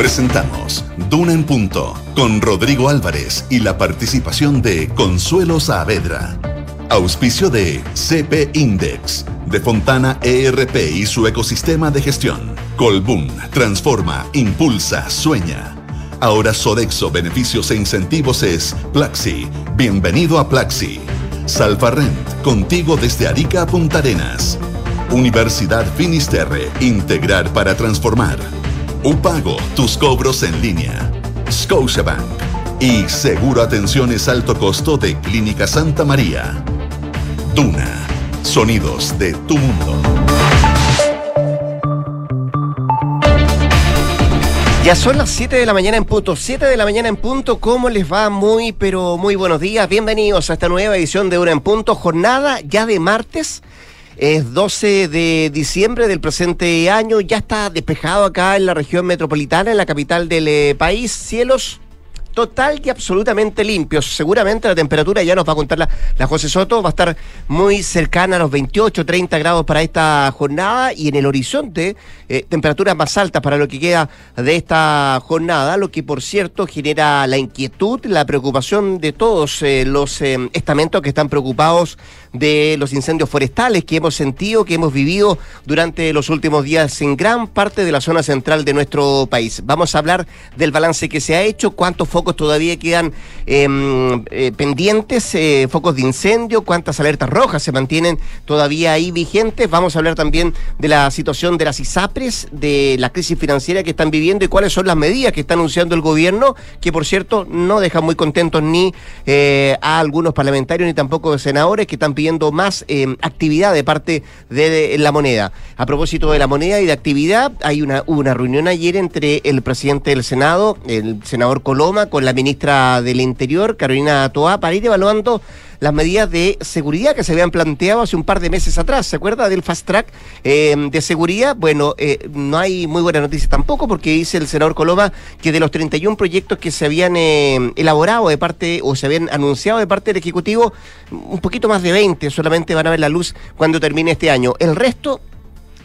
Presentamos Duna en Punto con Rodrigo Álvarez y la participación de Consuelo Saavedra. Auspicio de CP Index, de Fontana ERP y su ecosistema de gestión. Colbún, transforma, impulsa, sueña. Ahora Sodexo Beneficios e Incentivos es Plaxi. Bienvenido a Plaxi. Salfarrent, contigo desde Arica a Punta Arenas. Universidad Finisterre, integrar para transformar. Upago, tus cobros en línea. Scotiabank. Y Seguro Atenciones Alto Costo de Clínica Santa María. Duna. Sonidos de tu mundo. Ya son las 7 de la mañana en punto. 7 de la mañana en punto. ¿Cómo les va? Muy, pero muy buenos días. Bienvenidos a esta nueva edición de Una en Punto. Jornada ya de martes. Es 12 de diciembre del presente año. Ya está despejado acá en la región metropolitana, en la capital del eh, país. Cielos total y absolutamente limpios. Seguramente la temperatura, ya nos va a contar la, José Soto, va a estar muy cercana a los 28, 30 grados para esta jornada y en el horizonte eh, temperaturas más altas para lo que queda de esta jornada, lo que por cierto genera la inquietud, la preocupación de todos eh, los estamentos que están preocupados de los incendios forestales que hemos sentido, que hemos vivido durante los últimos días en gran parte de la zona central de nuestro país. Vamos a hablar del balance que se ha hecho, cuántos focos todavía quedan em, eh, pendientes, eh, focos de incendio, cuántas alertas rojas se mantienen todavía ahí vigentes. Vamos a hablar también de la situación de las ISAPRES, de la crisis financiera que están viviendo y cuáles son las medidas que está anunciando el gobierno, que por cierto no dejan muy contentos ni eh, a algunos parlamentarios ni tampoco senadores que están pidiendo más actividad de parte de, la moneda. A propósito de la moneda y de actividad, hay una, una reunión ayer entre el presidente del Senado, el senador Coloma, con la ministra del Interior, Carolina Toá, para ir evaluando las medidas de seguridad que se habían planteado hace un par de meses atrás. ¿Se acuerda del fast track eh, de seguridad? Bueno, eh, no hay muy buena noticia tampoco porque dice el senador Coloma que de los 31 proyectos que se habían eh, elaborado de parte o se habían anunciado de parte del Ejecutivo, un poquito más de 20 solamente van a ver la luz cuando termine este año. El resto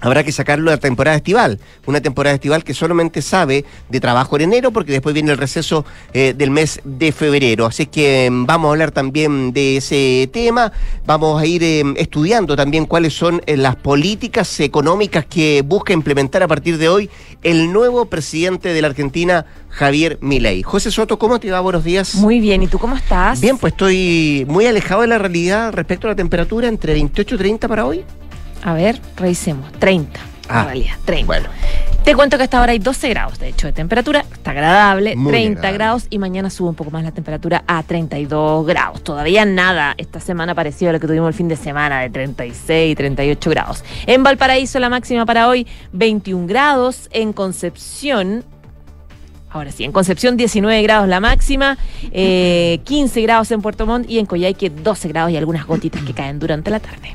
habrá que sacarlo de la temporada estival. Una temporada estival que solamente sabe de trabajo en enero porque después viene el receso eh, del mes de febrero. Así que mm, vamos a hablar también de ese tema. Vamos a ir em, estudiando también cuáles son eh, las políticas económicas que busca implementar a partir de hoy el nuevo presidente de la Argentina, Javier Milei. José Soto, ¿cómo te va? Buenos días. Muy bien, ¿y tú cómo estás? Bien, pues estoy muy alejado de la realidad respecto a la temperatura entre 28 y 30 para hoy. A ver, revisemos. 30. Ah, en realidad, 30. Bueno. Te cuento que hasta ahora hay 12 grados, de hecho, de temperatura. Está agradable, 30 grados y mañana sube un poco más la temperatura a 32 grados. Todavía nada. Esta semana parecido a lo que tuvimos el fin de semana de 36, 38 grados. En Valparaíso la máxima para hoy 21 grados. En Concepción Ahora sí, en Concepción 19 grados la máxima, 15 eh, grados en Puerto Montt y en Coyhaique 12 grados y algunas gotitas que caen durante la tarde.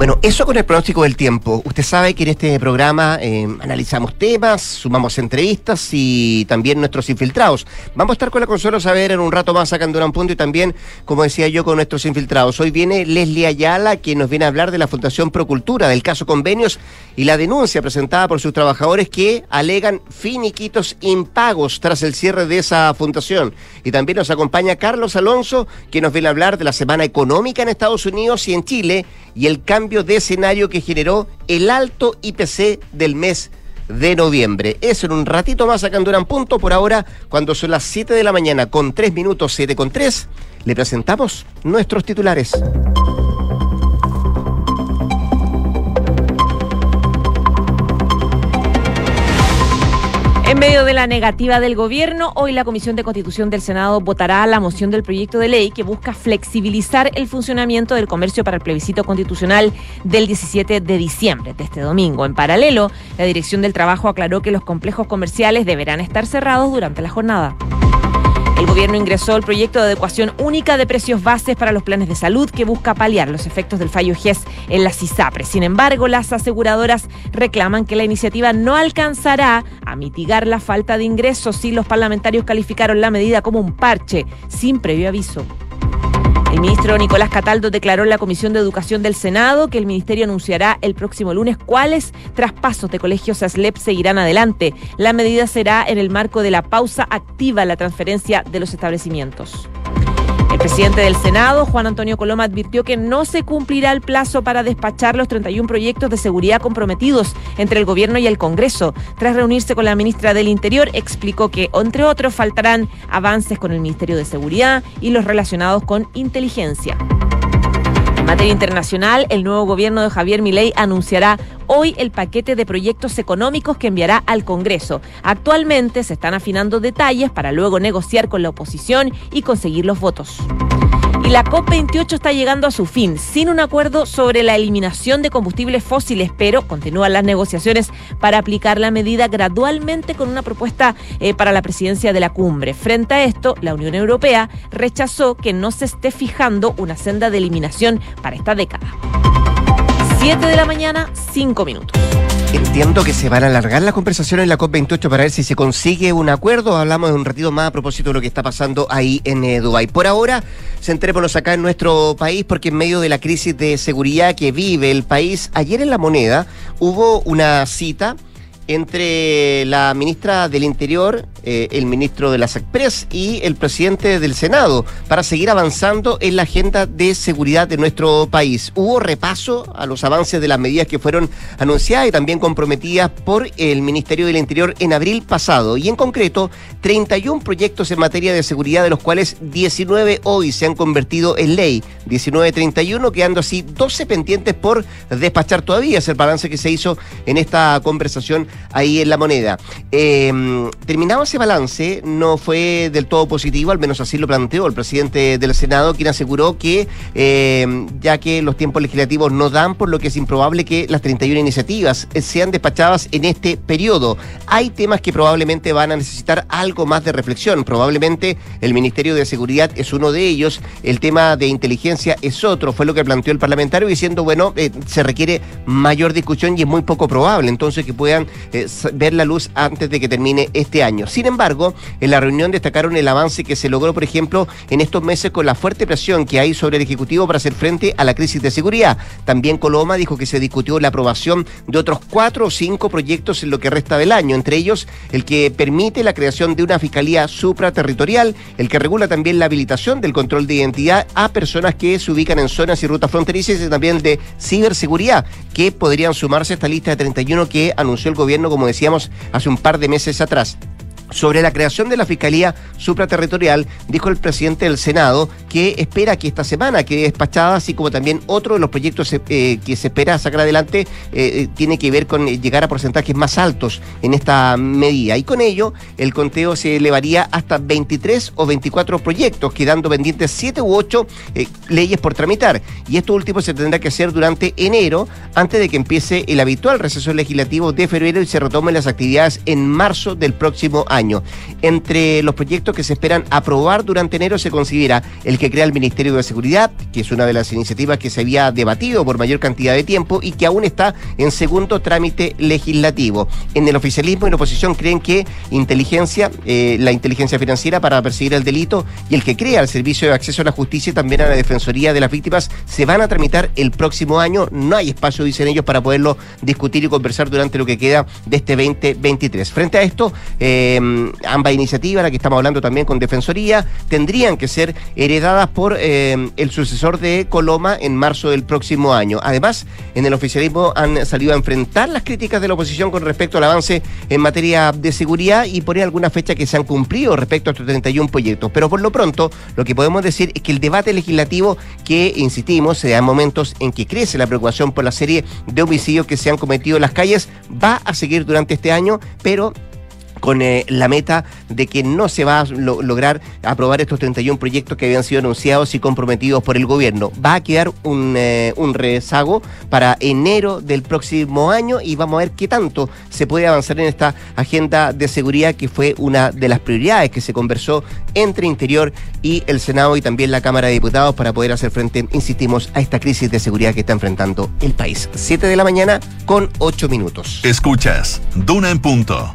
Bueno, eso con el pronóstico del tiempo. Usted sabe que en este programa eh, analizamos temas, sumamos entrevistas y también nuestros infiltrados. Vamos a estar con la Consuelo Saber en un rato más sacando un punto y también, como decía yo, con nuestros infiltrados. Hoy viene Leslie Ayala, quien nos viene a hablar de la Fundación Procultura, del caso Convenios y la denuncia presentada por sus trabajadores que alegan finiquitos impagos tras el cierre de esa fundación. Y también nos acompaña Carlos Alonso, quien nos viene a hablar de la semana económica en Estados Unidos y en Chile y el cambio de escenario que generó el alto IPC del mes de noviembre. Eso en un ratito más acá en Punto. Por ahora, cuando son las 7 de la mañana con 3 minutos, 7 con 3, le presentamos nuestros titulares. Medio de la negativa del gobierno, hoy la Comisión de Constitución del Senado votará la moción del proyecto de ley que busca flexibilizar el funcionamiento del comercio para el plebiscito constitucional del 17 de diciembre de este domingo. En paralelo, la Dirección del Trabajo aclaró que los complejos comerciales deberán estar cerrados durante la jornada. El gobierno ingresó el proyecto de adecuación única de precios bases para los planes de salud que busca paliar los efectos del fallo GES en las ISAPRES. Sin embargo, las aseguradoras reclaman que la iniciativa no alcanzará a mitigar la falta de ingresos si los parlamentarios calificaron la medida como un parche sin previo aviso. El ministro Nicolás Cataldo declaró en la Comisión de Educación del Senado que el ministerio anunciará el próximo lunes cuáles traspasos de colegios a SLEP seguirán adelante. La medida será en el marco de la pausa activa la transferencia de los establecimientos. El presidente del Senado, Juan Antonio Coloma, advirtió que no se cumplirá el plazo para despachar los 31 proyectos de seguridad comprometidos entre el gobierno y el Congreso. Tras reunirse con la ministra del Interior, explicó que, entre otros, faltarán avances con el Ministerio de Seguridad y los relacionados con inteligencia. En materia internacional, el nuevo gobierno de Javier Milei anunciará hoy el paquete de proyectos económicos que enviará al Congreso. Actualmente se están afinando detalles para luego negociar con la oposición y conseguir los votos. La COP28 está llegando a su fin, sin un acuerdo sobre la eliminación de combustibles fósiles, pero continúan las negociaciones para aplicar la medida gradualmente con una propuesta eh, para la presidencia de la cumbre. Frente a esto, la Unión Europea rechazó que no se esté fijando una senda de eliminación para esta década. 7 de la mañana, 5 minutos. Entiendo que se van a alargar las conversaciones en la COP28 para ver si se consigue un acuerdo. Hablamos de un ratito más a propósito de lo que está pasando ahí en eh, Dubái. Por ahora, centrémonos acá en nuestro país porque en medio de la crisis de seguridad que vive el país, ayer en La Moneda hubo una cita entre la ministra del Interior, eh, el ministro de las Express y el presidente del Senado para seguir avanzando en la agenda de seguridad de nuestro país. Hubo repaso a los avances de las medidas que fueron anunciadas y también comprometidas por el Ministerio del Interior en abril pasado y en concreto 31 proyectos en materia de seguridad de los cuales 19 hoy se han convertido en ley, 1931 quedando así 12 pendientes por despachar todavía, es el balance que se hizo en esta conversación ahí en la moneda. Eh, terminado ese balance, no fue del todo positivo, al menos así lo planteó el presidente del Senado, quien aseguró que, eh, ya que los tiempos legislativos no dan, por lo que es improbable que las 31 iniciativas sean despachadas en este periodo. Hay temas que probablemente van a necesitar algo más de reflexión. Probablemente el Ministerio de Seguridad es uno de ellos, el tema de inteligencia es otro, fue lo que planteó el parlamentario diciendo, bueno, eh, se requiere mayor discusión y es muy poco probable entonces que puedan eh, ver la luz antes de que termine este año. Sin embargo, en la reunión destacaron el avance que se logró, por ejemplo, en estos meses con la fuerte presión que hay sobre el Ejecutivo para hacer frente a la crisis de seguridad. También Coloma dijo que se discutió la aprobación de otros cuatro o cinco proyectos en lo que resta del año, entre ellos el que permite la creación de una fiscalía supraterritorial, el que regula también la habilitación del control de identidad a personas que se ubican en zonas y rutas fronterizas y también de ciberseguridad, que podrían sumarse a esta lista de 31 que anunció el gobierno, como decíamos, hace un par de meses atrás. Sobre la creación de la Fiscalía Supraterritorial, dijo el presidente del Senado que espera que esta semana quede despachada, así como también otro de los proyectos eh, que se espera sacar adelante eh, tiene que ver con llegar a porcentajes más altos en esta medida. Y con ello, el conteo se elevaría hasta 23 o 24 proyectos, quedando pendientes 7 u 8 eh, leyes por tramitar. Y esto último se tendrá que hacer durante enero, antes de que empiece el habitual receso legislativo de febrero y se retomen las actividades en marzo del próximo año. Entre los proyectos que se esperan aprobar durante enero se considera el que crea el Ministerio de Seguridad, que es una de las iniciativas que se había debatido por mayor cantidad de tiempo y que aún está en segundo trámite legislativo. En el oficialismo y la oposición creen que inteligencia, eh, la inteligencia financiera para perseguir el delito y el que crea el Servicio de Acceso a la Justicia y también a la Defensoría de las Víctimas se van a tramitar el próximo año. No hay espacio, dicen ellos, para poderlo discutir y conversar durante lo que queda de este 2023. Frente a esto, eh, ambas iniciativas, la que estamos hablando también con Defensoría, tendrían que ser heredadas por eh, el sucesor de Coloma en marzo del próximo año. Además, en el oficialismo han salido a enfrentar las críticas de la oposición con respecto al avance en materia de seguridad y poner alguna fecha que se han cumplido respecto a estos 31 proyectos. Pero por lo pronto, lo que podemos decir es que el debate legislativo que, insistimos, se da en momentos en que crece la preocupación por la serie de homicidios que se han cometido en las calles, va a seguir durante este año, pero con eh, la meta de que no se va a lograr aprobar estos 31 proyectos que habían sido anunciados y comprometidos por el gobierno. Va a quedar un, eh, un rezago para enero del próximo año y vamos a ver qué tanto se puede avanzar en esta agenda de seguridad que fue una de las prioridades que se conversó entre Interior y el Senado y también la Cámara de Diputados para poder hacer frente, insistimos, a esta crisis de seguridad que está enfrentando el país. 7 de la mañana con 8 minutos. Escuchas, Duna en punto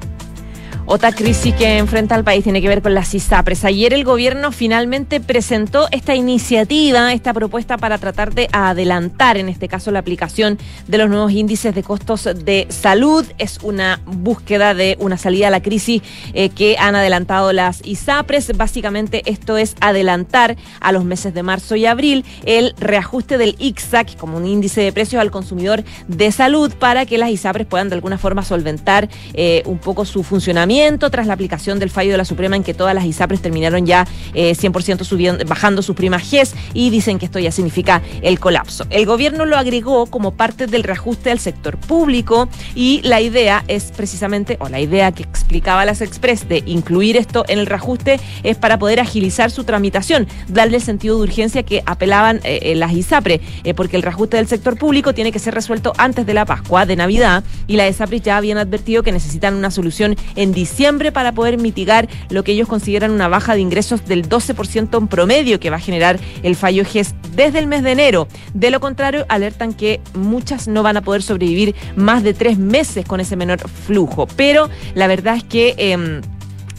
Otra crisis que enfrenta el país tiene que ver con las ISAPRES. Ayer el gobierno finalmente presentó esta iniciativa, esta propuesta para tratar de adelantar, en este caso, la aplicación de los nuevos índices de costos de salud. Es una búsqueda de una salida a la crisis eh, que han adelantado las ISAPRES. Básicamente esto es adelantar a los meses de marzo y abril el reajuste del ICSAC como un índice de precios al consumidor de salud para que las ISAPRES puedan de alguna forma solventar eh, un poco su funcionamiento tras la aplicación del fallo de la Suprema en que todas las ISAPRES terminaron ya 100% eh, subiendo, bajando sus primas GES y dicen que esto ya significa el colapso. El gobierno lo agregó como parte del reajuste del sector público y la idea es precisamente, o la idea que explicaba las Express de incluir esto en el reajuste es para poder agilizar su tramitación, darle sentido de urgencia que apelaban eh, eh, las ISAPRE, porque el reajuste del sector público tiene que ser resuelto antes de la Pascua, de Navidad, y las ISAPRE ya habían advertido que necesitan una solución en diciembre para poder mitigar lo que ellos consideran una baja de ingresos del 12% en promedio que va a generar el fallo GES desde el mes de enero. De lo contrario, alertan que muchas no van a poder sobrevivir más de tres meses con ese menor flujo. Pero la verdad es que... Em,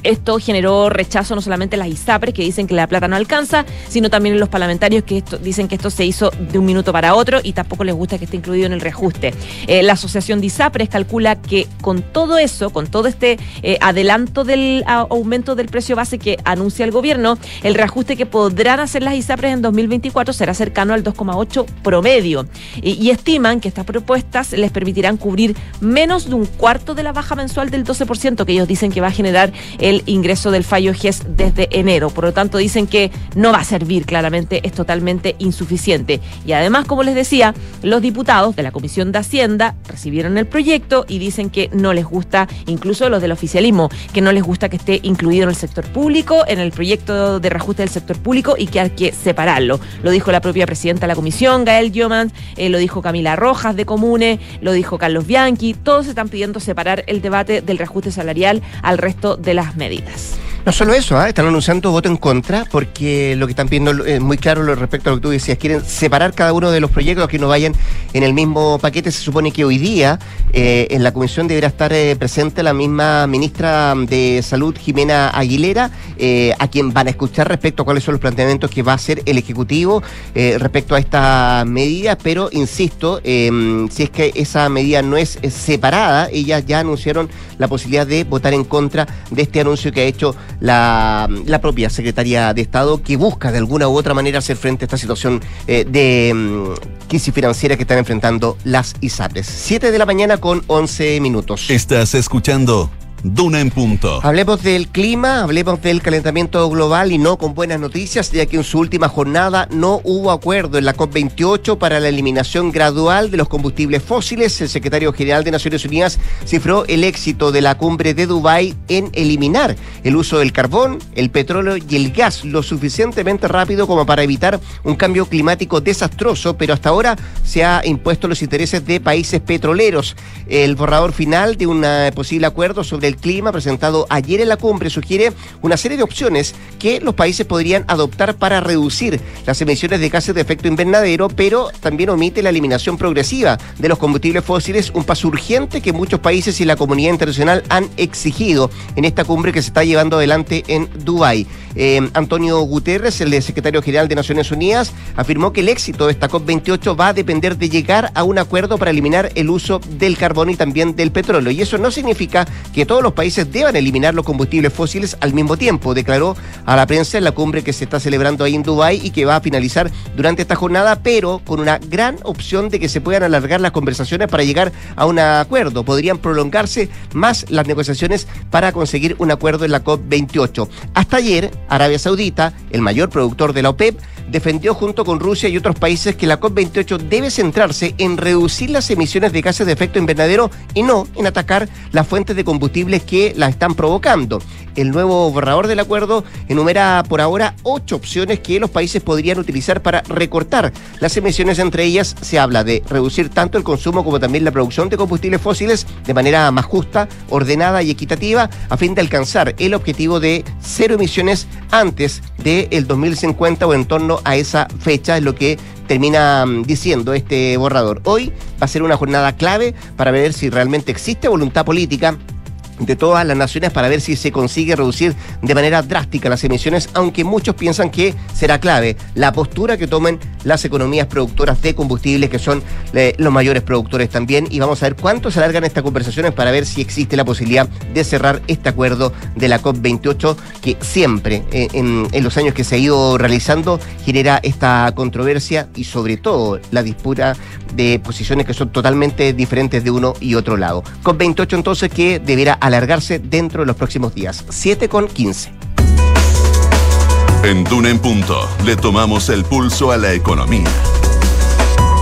esto generó rechazo no solamente en las ISAPRES, que dicen que la plata no alcanza, sino también en los parlamentarios que dicen que esto se hizo de un minuto para otro y tampoco les gusta que esté incluido en el reajuste. Eh, la Asociación de ISAPRES calcula que con todo eso, con todo este eh, adelanto del aumento del precio base que anuncia el gobierno, el reajuste que podrán hacer las ISAPRES en 2024 será cercano al 2,8 promedio. Y, y estiman que estas propuestas les permitirán cubrir menos de un cuarto de la baja mensual del 12% que ellos dicen que va a generar el ingreso del fallo GES desde enero. Por lo tanto, dicen que no va a servir, claramente es totalmente insuficiente. Y además, como les decía, los diputados de la Comisión de Hacienda recibieron el proyecto y dicen que no les gusta, incluso los del oficialismo, que no les gusta que esté incluido en el sector público, en el proyecto de reajuste del sector público y que hay que separarlo. Lo dijo la propia presidenta de la Comisión, Gael Giomans, eh, lo dijo Camila Rojas de Comune, lo dijo Carlos Bianchi, todos están pidiendo separar el debate del reajuste salarial al resto de las medidas. No solo eso, ¿ah? están anunciando voto en contra porque lo que están pidiendo es muy claro respecto a lo que tú decías. Quieren separar cada uno de los proyectos que no vayan en el mismo paquete. Se supone que hoy día eh, en la comisión deberá estar eh, presente la misma ministra de Salud, Jimena Aguilera, eh, a quien van a escuchar respecto a cuáles son los planteamientos que va a hacer el Ejecutivo respecto a esta medida. Pero insisto, em, si es que esa medida no es separada, ellas ya anunciaron la posibilidad de votar en contra de este anuncio que ha hecho la, propia Secretaría de Estado, que busca de alguna u otra manera hacer frente a esta situación eh, de mm, crisis financiera que están enfrentando las ISAPRES. Siete de la mañana con 11 minutos. Estás escuchando Duna en punto. Hablemos del clima, hablemos del calentamiento global y no con buenas noticias, ya que en su última jornada no hubo acuerdo en la COP28 para la eliminación gradual de los combustibles fósiles. El secretario general de Naciones Unidas cifró el éxito de la cumbre de Dubái en eliminar el uso del carbón, el petróleo y el gas lo suficientemente rápido como para evitar un cambio climático desastroso, pero hasta ahora se ha impuesto los intereses de países petroleros. El borrador final de un posible acuerdo sobre el Clima presentado ayer en la cumbre sugiere una serie de opciones que los países podrían adoptar para reducir las emisiones de gases de efecto invernadero, pero también omite la eliminación progresiva de los combustibles fósiles, un paso urgente que muchos países y la comunidad internacional han exigido en esta cumbre que se está llevando adelante en Dubái. Eh, Antonio Guterres, el secretario general de Naciones Unidas, afirmó que el éxito de esta COP28 va a depender de llegar a un acuerdo para eliminar el uso del carbón y también del petróleo. Y eso no significa que todos los países deban eliminar los combustibles fósiles al mismo tiempo, declaró a la prensa en la cumbre que se está celebrando ahí en Dubái y que va a finalizar durante esta jornada, pero con una gran opción de que se puedan alargar las conversaciones para llegar a un acuerdo. Podrían prolongarse más las negociaciones para conseguir un acuerdo en la COP28. Hasta ayer, Arabia Saudita, el mayor productor de la OPEP, defendió junto con Rusia y otros países que la COP28 debe centrarse en reducir las emisiones de gases de efecto invernadero y no en atacar las fuentes de que la están provocando. El nuevo borrador del acuerdo enumera por ahora ocho opciones que los países podrían utilizar para recortar las emisiones. Entre ellas se habla de reducir tanto el consumo como también la producción de combustibles fósiles de manera más justa, ordenada y equitativa a fin de alcanzar el objetivo de cero emisiones antes del 2050 o en torno a esa fecha, es lo que termina mm, diciendo este borrador. Hoy va a ser una jornada clave para ver si realmente existe voluntad política de todas las naciones para ver si se consigue reducir de manera drástica las emisiones, aunque muchos piensan que será clave la postura que tomen las economías productoras de combustibles, que son eh, los mayores productores también. Y vamos a ver cuánto se alargan estas conversaciones para ver si existe la posibilidad de cerrar este acuerdo de la COP28, que siempre eh, en, en los años que se ha ido realizando genera esta controversia y sobre todo la disputa de posiciones que son totalmente diferentes de uno y otro lado. COP28 entonces que deberá alargarse dentro de los próximos días. 7 con 15. En Duna en Punto le tomamos el pulso a la economía.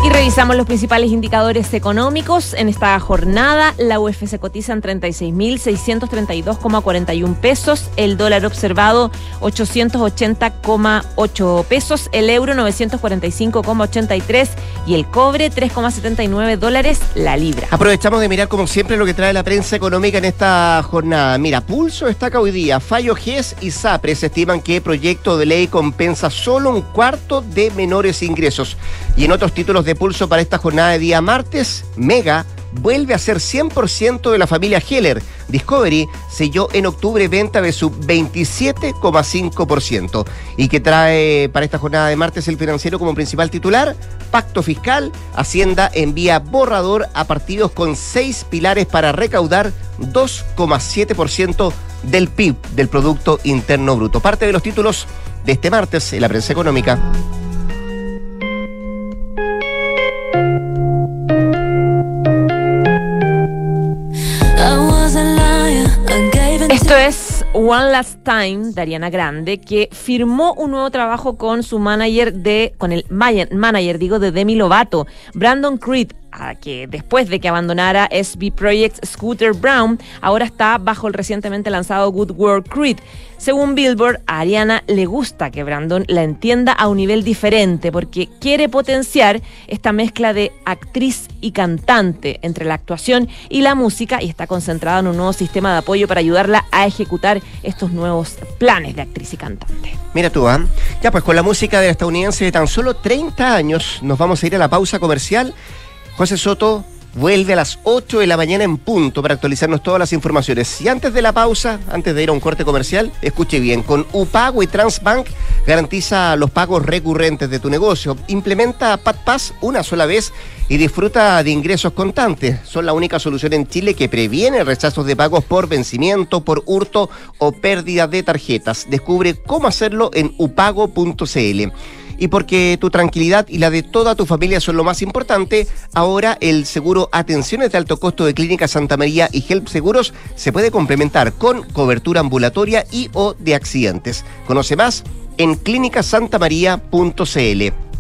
Y revisamos los principales indicadores económicos. En esta jornada, la UF se cotiza en 36.632,41 pesos, el dólar observado 880,8 pesos, el euro 945,83 y el cobre 3,79 dólares la libra. Aprovechamos de mirar como siempre lo que trae la prensa económica en esta jornada. Mira, Pulso destaca hoy día, Fallo GES y SAPRES estiman que proyecto de ley compensa solo un cuarto de menores ingresos. Y en otros títulos de pulso para esta jornada de día martes, Mega vuelve a ser 100% de la familia Heller. Discovery selló en octubre venta de su 27,5%. ¿Y que trae para esta jornada de martes el financiero como principal titular? Pacto fiscal, Hacienda envía borrador a partidos con seis pilares para recaudar 2,7% del PIB, del Producto Interno Bruto. Parte de los títulos de este martes en la prensa económica. One Last Time de Ariana Grande, que firmó un nuevo trabajo con su manager de, con el manager, digo, de Demi Lovato, Brandon Creed, que después de que abandonara SB Project Scooter Brown, ahora está bajo el recientemente lanzado Good World Creed. Según Billboard, a Ariana le gusta que Brandon la entienda a un nivel diferente porque quiere potenciar esta mezcla de actriz y cantante entre la actuación y la música y está concentrada en un nuevo sistema de apoyo para ayudarla a ejecutar estos nuevos planes de actriz y cantante. Mira tú, ¿ah? Ya pues con la música de la estadounidense de tan solo 30 años nos vamos a ir a la pausa comercial José Soto vuelve a las 8 de la mañana en punto para actualizarnos todas las informaciones. Y antes de la pausa, antes de ir a un corte comercial, escuche bien, con UPAGO y Transbank garantiza los pagos recurrentes de tu negocio. Implementa PatPass una sola vez y disfruta de ingresos constantes. Son la única solución en Chile que previene rechazos de pagos por vencimiento, por hurto o pérdida de tarjetas. Descubre cómo hacerlo en upago.cl y porque tu tranquilidad y la de toda tu familia son lo más importante, ahora el seguro Atenciones de Alto Costo de Clínica Santa María y Help Seguros se puede complementar con cobertura ambulatoria y o de accidentes. Conoce más en clínicasantamaría.cl.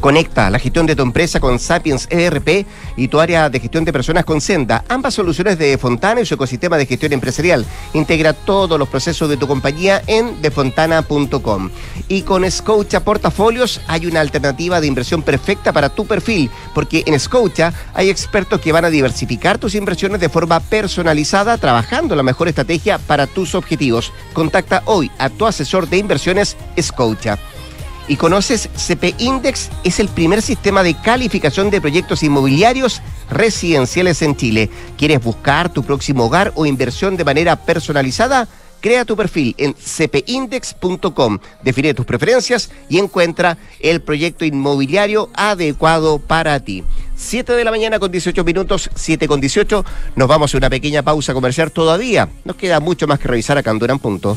Conecta la gestión de tu empresa con Sapiens ERP y tu área de gestión de personas con Senda. Ambas soluciones de Fontana y su ecosistema de gestión empresarial. Integra todos los procesos de tu compañía en defontana.com. Y con Scotia Portafolios hay una alternativa de inversión perfecta para tu perfil, porque en Scotia hay expertos que van a diversificar tus inversiones de forma personalizada, trabajando la mejor estrategia para tus objetivos. Contacta hoy a tu asesor de inversiones Scotia y conoces CP Index, es el primer sistema de calificación de proyectos inmobiliarios residenciales en Chile. ¿Quieres buscar tu próximo hogar o inversión de manera personalizada? Crea tu perfil en cpindex.com, define tus preferencias y encuentra el proyecto inmobiliario adecuado para ti. 7 de la mañana con 18 minutos, 7 con 18. Nos vamos a una pequeña pausa comercial todavía. Nos queda mucho más que revisar a Candura en punto.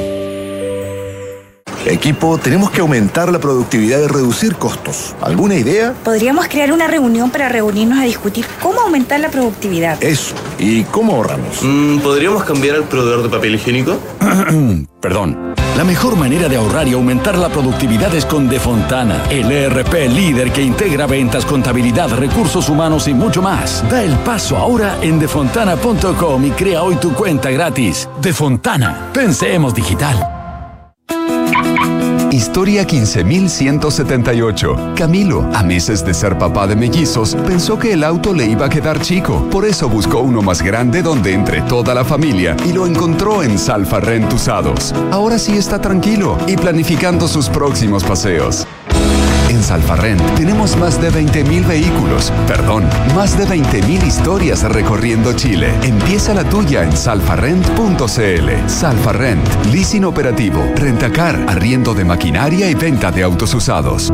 Equipo, tenemos que aumentar la productividad y reducir costos. ¿Alguna idea? Podríamos crear una reunión para reunirnos a discutir cómo aumentar la productividad. Eso. ¿Y cómo ahorramos? Mm, ¿Podríamos cambiar el proveedor de papel higiénico? Perdón. La mejor manera de ahorrar y aumentar la productividad es con Defontana, el ERP líder que integra ventas, contabilidad, recursos humanos y mucho más. Da el paso ahora en defontana.com y crea hoy tu cuenta gratis. Defontana, pensemos digital. Historia 15178. Camilo, a meses de ser papá de mellizos, pensó que el auto le iba a quedar chico. Por eso buscó uno más grande donde entre toda la familia y lo encontró en Salfa Rent Usados. Ahora sí está tranquilo y planificando sus próximos paseos. En Salfarrent tenemos más de 20.000 vehículos, perdón, más de 20.000 historias recorriendo Chile. Empieza la tuya en salfarrent.cl. Salfarrent, leasing operativo, rentacar, arriendo de maquinaria y venta de autos usados.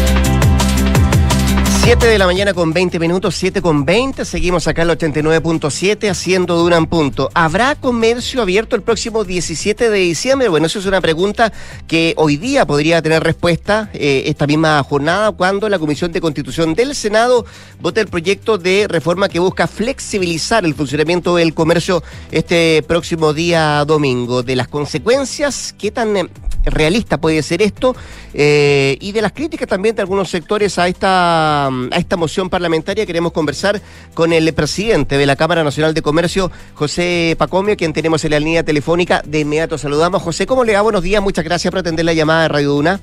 7 de la mañana con 20 minutos, 7 con 20. Seguimos acá en el 89.7 haciendo Duran Punto. ¿Habrá comercio abierto el próximo 17 de diciembre? Bueno, eso es una pregunta que hoy día podría tener respuesta eh, esta misma jornada cuando la Comisión de Constitución del Senado vote el proyecto de reforma que busca flexibilizar el funcionamiento del comercio este próximo día domingo. De las consecuencias, ¿qué tan eh, realista puede ser esto? Eh, y de las críticas también de algunos sectores a esta a esta moción parlamentaria queremos conversar con el presidente de la Cámara Nacional de Comercio, José Pacomio, quien tenemos en la línea telefónica. De inmediato saludamos. José, ¿cómo le va? Buenos días, muchas gracias por atender la llamada de Radio Duna.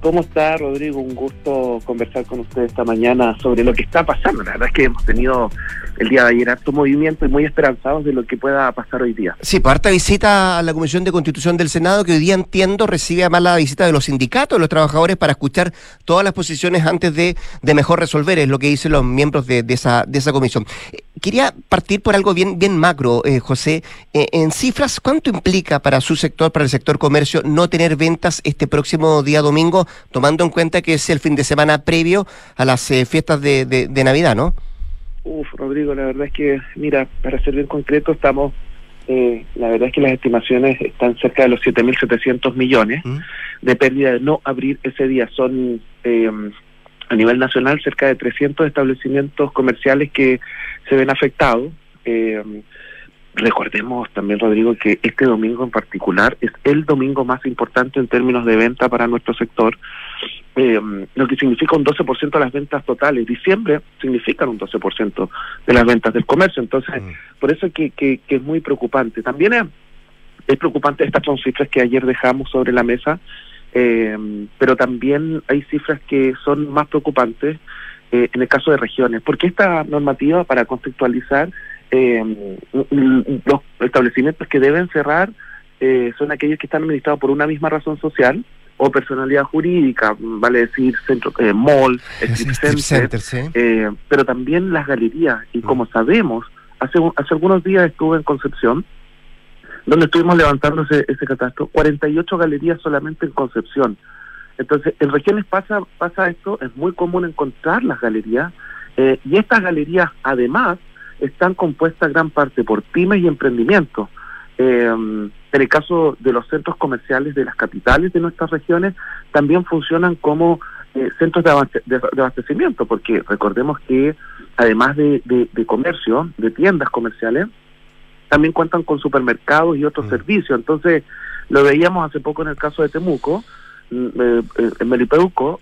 ¿Cómo está, Rodrigo? Un gusto conversar con usted esta mañana sobre lo que está pasando. La verdad es que hemos tenido el día de ayer harto movimiento y muy esperanzados de lo que pueda pasar hoy día. Sí, parte visita a la Comisión de Constitución del Senado, que hoy día entiendo recibe además la visita de los sindicatos, de los trabajadores, para escuchar todas las posiciones antes de, de mejor resolver, es lo que dicen los miembros de, de esa, de esa comisión. Quería partir por algo bien, bien macro, eh, José. Eh, en cifras, ¿cuánto implica para su sector, para el sector comercio, no tener ventas este próximo día domingo? tomando en cuenta que es el fin de semana previo a las eh, fiestas de, de, Navidad, ¿no? Uf, Rodrigo, la verdad es que, mira, para ser bien concreto, estamos, eh, la verdad es que las estimaciones están cerca de los 7.700 millones mm. de pérdida de no abrir ese día. Son eh, a nivel nacional cerca de 300 establecimientos comerciales que se ven afectados. Eh, Recordemos también, Rodrigo, que este domingo en particular es el domingo más importante en términos de venta para nuestro sector, eh, lo que significa un 12% de las ventas totales. Diciembre significa un 12% de las ventas del comercio. Entonces, mm. por eso que, que, es muy preocupante. También es, es, preocupante, estas son cifras que ayer dejamos sobre la mesa, eh, pero también hay cifras que son más preocupantes eh, en el caso de regiones, porque esta normativa, para contextualizar, eh, los establecimientos que deben cerrar eh, son aquellos que están administrados por una misma razón social o personalidad jurídica, vale decir centro, eh, mall, center, eh, pero también las galerías. Y mm. como sabemos, hace, hace algunos días estuve en Concepción, donde estuvimos levantando ese, ese catastro, 48 galerías solamente en Concepción. Entonces, en regiones pasa, pasa esto, es muy común encontrar las galerías, eh, y estas galerías además están compuestas gran parte por pymes y emprendimientos. Eh, en el caso de los centros comerciales de las capitales de nuestras regiones, también funcionan como eh, centros de, abastecimiento, porque recordemos que además de, comercio, de tiendas comerciales, también cuentan con supermercados y otros mm. servicios. Entonces, lo veíamos hace poco en el caso de Temuco, en Melipeuco,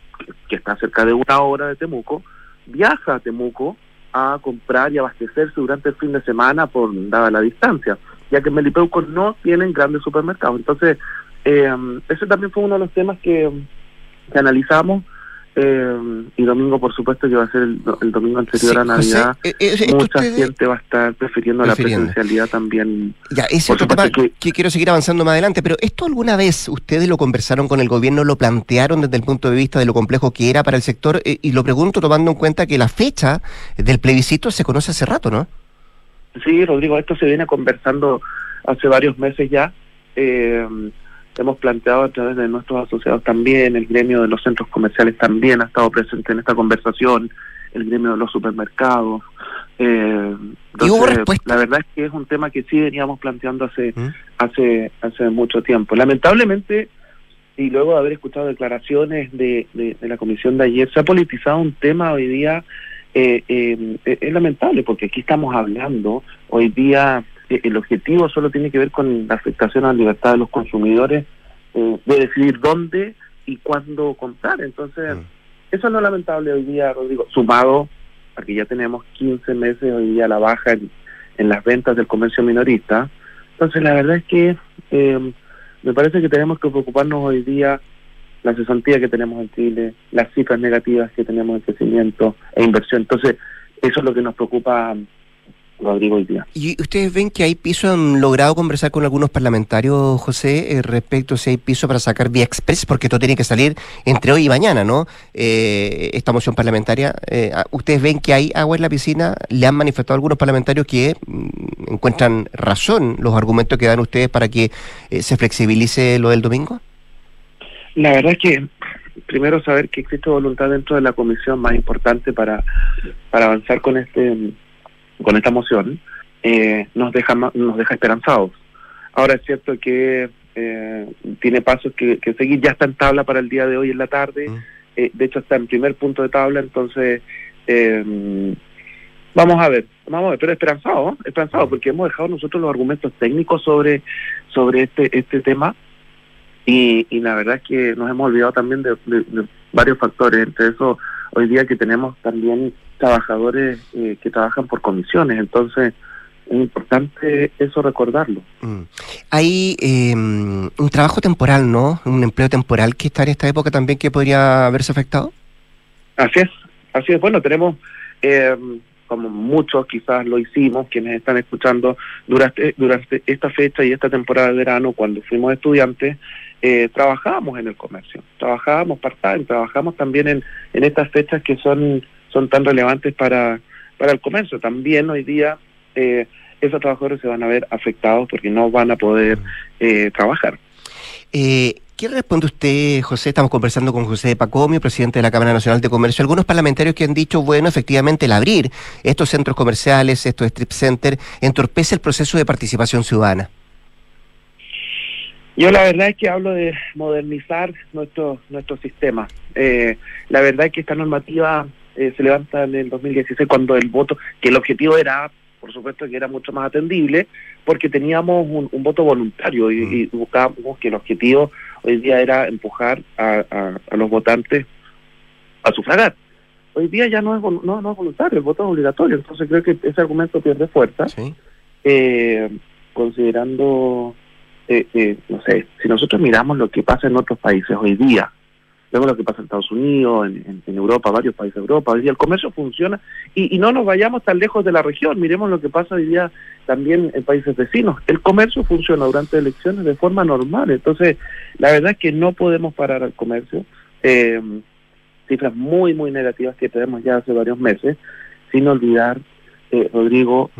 que está cerca de una hora de Temuco, viaja a Temuco a comprar y abastecerse durante el fin de semana por dada la distancia, ya que en Melipeuco no tienen grandes supermercados. Entonces, eh, ese también fue uno de los temas que, que analizamos eh, y domingo, por supuesto, que va a ser el, el domingo anterior Sí, a Navidad. José, eh, eh, Mucha ustedes- gente va a estar prefiriendo, Prefiriendo. la presencialidad también. Ya, ese otro tema que... quiero seguir avanzando más adelante, pero ¿esto alguna vez ustedes lo conversaron con el gobierno, lo plantearon desde el punto de vista de lo complejo que era para el sector? Eh, y lo pregunto tomando en cuenta que la fecha del plebiscito se conoce hace rato, ¿no? Sí, Rodrigo, esto se viene conversando hace varios meses ya. Eh, hemos planteado a través de nuestros asociados también, el gremio de los centros comerciales también ha estado presente en esta conversación, el gremio de los supermercados. Eh, ¿Y hubo entonces, respuesta? La verdad es que es un tema que sí veníamos planteando hace, hace, hace mucho tiempo. Lamentablemente, y luego de haber escuchado declaraciones de, de, de la comisión de ayer, se ha politizado un tema hoy día eh, eh, es lamentable porque aquí estamos hablando hoy día el objetivo solo tiene que ver con la afectación a la libertad de los consumidores eh, de decidir dónde y cuándo comprar. Entonces eso es lo lamentable hoy día Rodrigo. Sumado a que ya tenemos 15 meses hoy día la baja en, en las ventas del comercio minorista entonces la verdad es que eh, me parece que tenemos que preocuparnos hoy día la cesantía que tenemos en Chile, las cifras negativas que tenemos en crecimiento e inversión. Entonces, eso es lo que nos preocupa, Rodrigo. ¿Y ustedes ven que hay piso? ¿Han logrado conversar con algunos parlamentarios, José, eh, respecto a si hay piso para sacar vía express? Porque esto tiene que salir entre hoy y mañana, ¿no? Eh, esta moción parlamentaria. Eh, ¿Ustedes ven que hay agua en la piscina? ¿Le han manifestado algunos parlamentarios que mm, encuentran razón los argumentos que dan ustedes para que eh, se flexibilice lo del domingo? La verdad es que primero saber que existe voluntad dentro de la comisión más importante para, para avanzar con este con esta moción eh, nos deja nos deja esperanzados. Ahora es cierto que eh, tiene pasos que, que seguir, ya está en tabla para el día de hoy en la tarde, eh, de hecho está en primer punto de tabla, entonces eh, vamos a ver, vamos a ver, pero esperanzado, ¿eh? esperanzado, porque hemos dejado nosotros los argumentos técnicos sobre, sobre este, este tema y, y la verdad es que nos hemos olvidado también de, de- de varios factores, entre eso hoy día que tenemos también trabajadores eh, que trabajan por comisiones, entonces es importante eso recordarlo. Mm. Hay eh, un trabajo temporal, ¿no? Un empleo temporal que está en esta época también que podría haberse afectado. Así es, así es. Bueno, tenemos, eh, como muchos quizás lo hicimos, quienes están escuchando, durante, durante esta fecha y esta temporada de verano, cuando fuimos estudiantes, eh, trabajábamos en el comercio, trabajábamos part-time, trabajamos también en, en estas fechas que son, son tan relevantes para, para el comercio. También hoy día eh, esos trabajadores se van a ver afectados porque no van a poder eh, trabajar. Eh, ¿Qué responde usted, José? Estamos conversando con José Pacomio, presidente de la Cámara Nacional de Comercio. Algunos parlamentarios que han dicho, bueno, efectivamente el abrir estos centros comerciales, estos strip centers, entorpece el proceso de participación ciudadana. Yo la verdad es que hablo de modernizar nuestro nuestro sistema. Eh, la verdad es que esta normativa eh, se levanta en el 2016 cuando el voto, que el objetivo era, por supuesto, que era mucho más atendible, porque teníamos un, un voto voluntario y, y buscábamos que el objetivo hoy día era empujar a, a- a los votantes a sufragar. Hoy día ya no es, no, no es voluntario, el voto es obligatorio, entonces creo que ese argumento pierde fuerza, eh, considerando eh, eh, no sé, si nosotros miramos lo que pasa en otros países hoy día, vemos lo que pasa en Estados Unidos, en, Europa, varios países de Europa, hoy día el comercio funciona y, y no nos vayamos tan lejos de la región, miremos lo que pasa hoy día también en países vecinos. El comercio funciona durante elecciones de forma normal, entonces la verdad es que no podemos parar al comercio. Eh, cifras muy, muy negativas que tenemos ya hace varios meses, sin olvidar, eh, Rodrigo,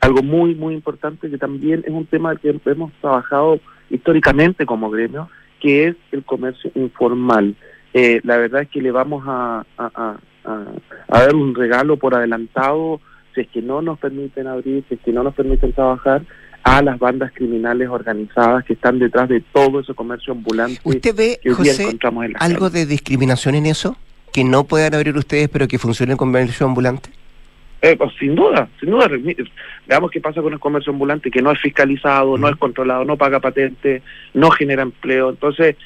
algo muy, muy importante que también es un tema que hemos trabajado históricamente como gremio, que es el comercio informal. Eh, la verdad es que le vamos a, a, a, a- dar un regalo por adelantado si es que no nos permiten abrir, si es que no nos permiten trabajar a las bandas criminales organizadas que están detrás de todo ese comercio ambulante ¿Usted ve, que José, encontramos en la algo de discriminación en eso? ¿Que no puedan abrir ustedes pero que funcione el comercio ambulante? Eh, pues, sin duda, sin duda. Veamos qué pasa con el comercio ambulante, que no es fiscalizado, no es controlado, no paga patente, no genera empleo. Entonces,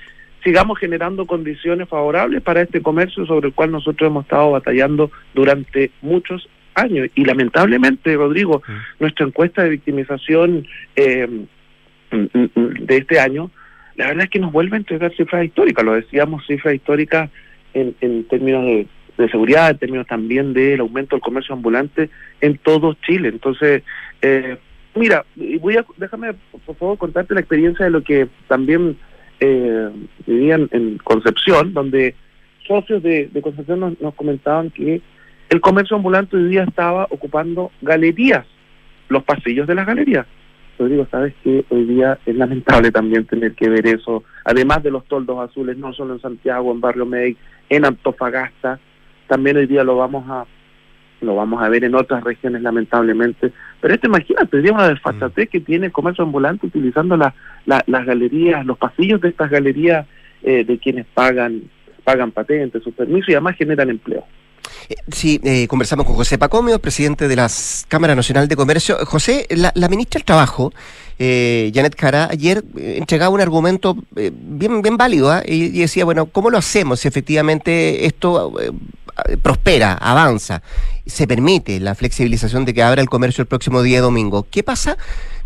sigamos generando condiciones favorables para este comercio sobre el cual nosotros hemos estado batallando durante muchos años. Y lamentablemente, Rodrigo, nuestra encuesta de victimización eh, de este año, la verdad es que nos vuelve a entregar cifras históricas, lo decíamos, cifras históricas en, en términos de, de seguridad, en términos también del aumento del comercio ambulante en todo Chile. Entonces, eh, mira, voy a, déjame por favor contarte la experiencia de lo que también eh, vivían en Concepción, donde socios de, Concepción nos, comentaban que el comercio ambulante hoy día estaba ocupando galerías, los pasillos de las galerías. Rodrigo, sabes que hoy día es lamentable también tener que ver eso, además de los toldos azules, no solo en Santiago, en Barrio Medic, en Antofagasta, también hoy día lo vamos a lo vamos a ver en otras regiones lamentablemente, pero este imagínate, día una desfachatez que tiene el comercio ambulante utilizando la, las galerías, los pasillos de estas galerías eh, de quienes pagan pagan patentes, sus permisos y además generan empleo. Eh, sí, eh, conversamos con José Pacomio, presidente de la Cámara Nacional de Comercio. José, la, ministra del Trabajo, eh, Janet Cara, ayer entregaba un argumento bien, bien válido ¿ah? y, decía, bueno, ¿cómo lo hacemos si efectivamente esto prospera, avanza, se permite la flexibilización de que abra el comercio el próximo día domingo? ¿Qué pasa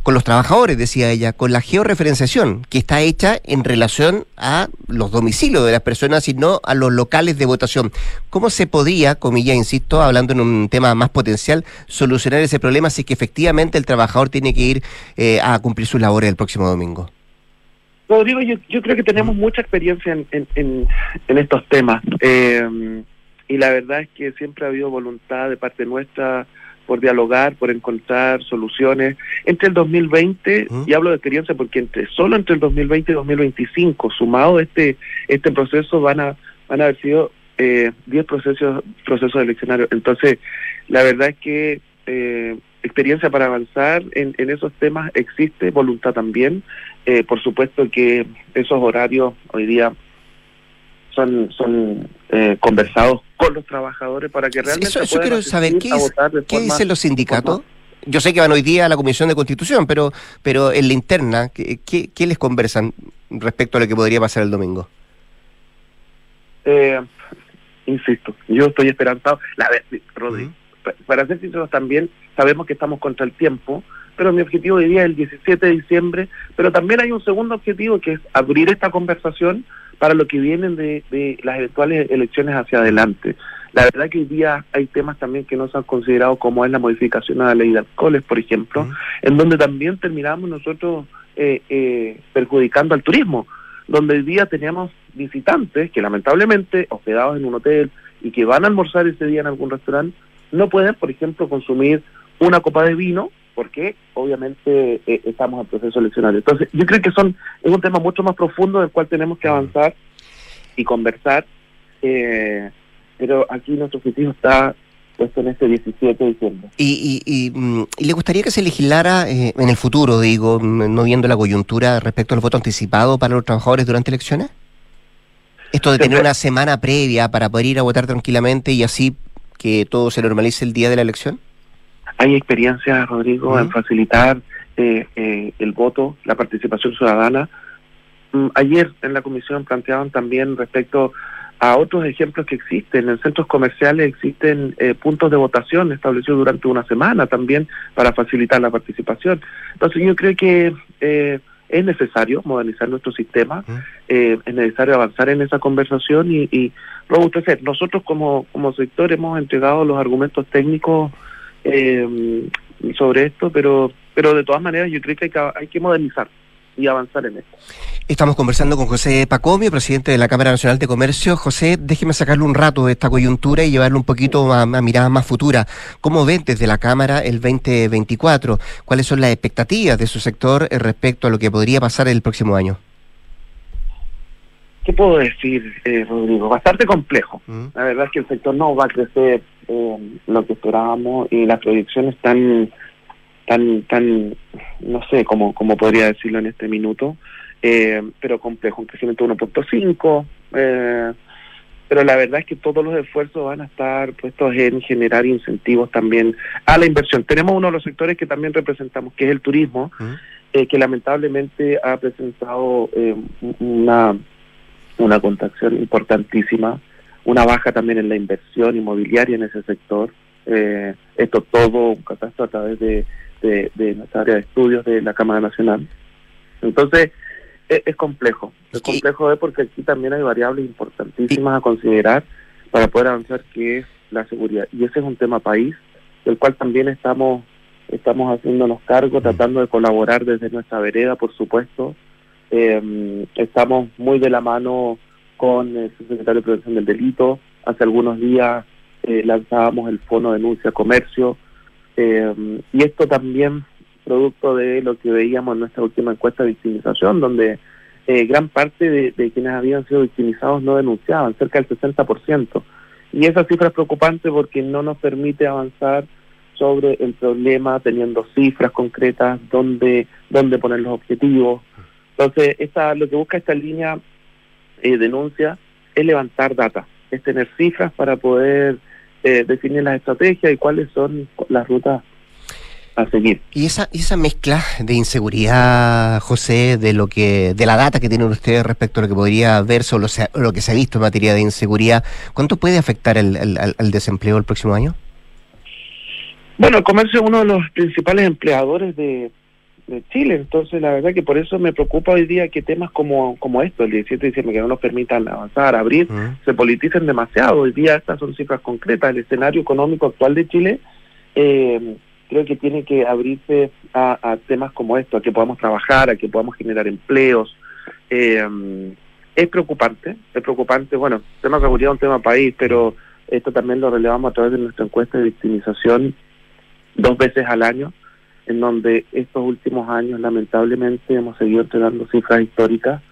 con los trabajadores, decía ella, con la georreferenciación, que está hecha en relación a los domicilios de las personas y no a los locales de votación. ¿Cómo se podía, comilla, insisto, hablando en un tema más potencial, solucionar ese problema si es que efectivamente el trabajador tiene que ir eh, a cumplir sus labores el próximo domingo? Rodrigo, yo, yo creo que tenemos mucha experiencia en, en, en, estos temas. Eh, y la verdad es que siempre ha habido voluntad de parte nuestra por dialogar, por encontrar soluciones. Entre el 2020, y hablo de experiencia porque entre solo entre el 2020 y 2025, sumado este este proceso, van a van a haber sido 10 eh, procesos procesos eleccionarios. Entonces, la verdad es que eh, experiencia para avanzar en, en esos temas existe, voluntad también. Eh, por supuesto que esos horarios hoy día son, son eh, conversados con los trabajadores para que realmente eso, eso quiero saber qué, ¿qué dicen los sindicatos. yo sé que van hoy día a la comisión de constitución pero pero en la interna qué, qué, les conversan respecto a lo que podría pasar el domingo eh, insisto yo estoy esperanzado la Rodri, para ser sinceros también sabemos que estamos contra el tiempo pero mi objetivo hoy día es el 17 de diciembre pero también hay un segundo objetivo que es abrir esta conversación para lo que vienen de, de las eventuales elecciones hacia adelante. La verdad que hoy día hay temas también que no se han considerado como es la modificación a la ley de alcoholes, por ejemplo, en donde también terminamos nosotros eh, eh, perjudicando al turismo, donde hoy día teníamos visitantes que lamentablemente hospedados en un hotel y que van a almorzar ese día en algún restaurante, no pueden, por ejemplo, consumir una copa de vino porque obviamente eh, estamos en proceso eleccionario. Entonces, yo creo que son es un tema mucho más profundo del cual tenemos que avanzar y conversar, eh, pero aquí nuestro objetivo está puesto en este 17 de diciembre. ¿Y, y, mm, y, le gustaría que se legislara eh, en el futuro, digo, mm, no viendo la coyuntura respecto al voto anticipado para los trabajadores durante elecciones? Esto de tener una semana previa para poder ir a votar tranquilamente y así que todo se normalice el día de la elección? Hay experiencia, Rodrigo, en facilitar eh, eh, el voto, la participación ciudadana. Mm, ayer en la comisión planteaban también respecto a otros ejemplos que existen. En centros comerciales existen eh, puntos de votación establecidos durante una semana también para facilitar la participación. Entonces yo creo que es necesario modernizar nuestro sistema, es necesario avanzar en esa conversación y, y robustecer. Nosotros como, como sector hemos entregado los argumentos técnicos eh, sobre esto, pero, pero de todas maneras yo creo que hay que, hay que modernizar y avanzar en esto. Estamos conversando con José Pacomio, presidente de la Cámara Nacional de Comercio. José, déjeme sacarle un rato de esta coyuntura y llevarlo un poquito a, a miradas más futuras. ¿Cómo ven desde la Cámara el 2024? ¿Cuáles son las expectativas de su sector eh, respecto a lo que podría pasar el próximo año? ¿Qué puedo decir, eh, Rodrigo? Bastante complejo. Mm. La verdad es que el sector no va a crecer eh, lo que esperábamos y las proyecciones están tan, tan, no sé cómo, cómo podría decirlo en este minuto, eh, pero complejo, un crecimiento de 1.5, eh, pero la verdad es que todos los esfuerzos van a estar puestos en generar incentivos también a la inversión. Tenemos uno de los sectores que también representamos, que es el turismo, eh, que lamentablemente ha presentado eh, una una contracción importantísima, una baja también en la inversión inmobiliaria en ese sector. eh, esto todo un catastro a través de, de, de nuestra área de estudios de la Cámara Nacional. Entonces, es, es complejo. Es complejo es porque aquí también hay variables importantísimas a considerar para poder avanzar, que es la seguridad. Y ese es un tema país, del cual también estamos estamos haciéndonos cargo, tratando de colaborar desde nuestra vereda, por supuesto. Eh, estamos muy de la mano con el secretario de Prevención del Delito. Hace algunos días eh, lanzábamos el Fono Denuncia Comercio. Eh, y esto también producto de lo que veíamos en nuestra última encuesta de victimización, donde eh, gran parte de, de, quienes habían sido victimizados no denunciaban, cerca del 60%. Y esa cifra es preocupante porque no nos permite avanzar sobre el problema teniendo cifras concretas, dónde, dónde poner los objetivos. Entonces, esta, lo que busca esta línea eh, denuncia es levantar data, es tener cifras para poder eh, definir las estrategias y cuáles son las rutas a seguir. Y esa, esa mezcla de inseguridad, José, de lo que, de la data que tienen ustedes respecto a lo que podría verse o lo, lo que se ha visto en materia de inseguridad, ¿cuánto puede afectar el, el, el desempleo el próximo año? Bueno, el comercio es uno de los principales empleadores de, de, Chile, entonces la verdad que por eso me preocupa hoy día que temas como, como esto, el 17 de diciembre, que no nos permitan avanzar, abrir, uh -huh. se politicen demasiado. Hoy día estas son cifras concretas. El escenario económico actual de Chile eh, creo que tiene que abrirse a, a, temas como esto, a que podamos trabajar, a que podamos generar empleos. Eh, es preocupante, es preocupante, bueno, tema de seguridad es un tema país, pero esto también lo relevamos a través de nuestra encuesta de victimización dos veces al año, en donde estos últimos años lamentablemente hemos seguido entregando cifras históricas.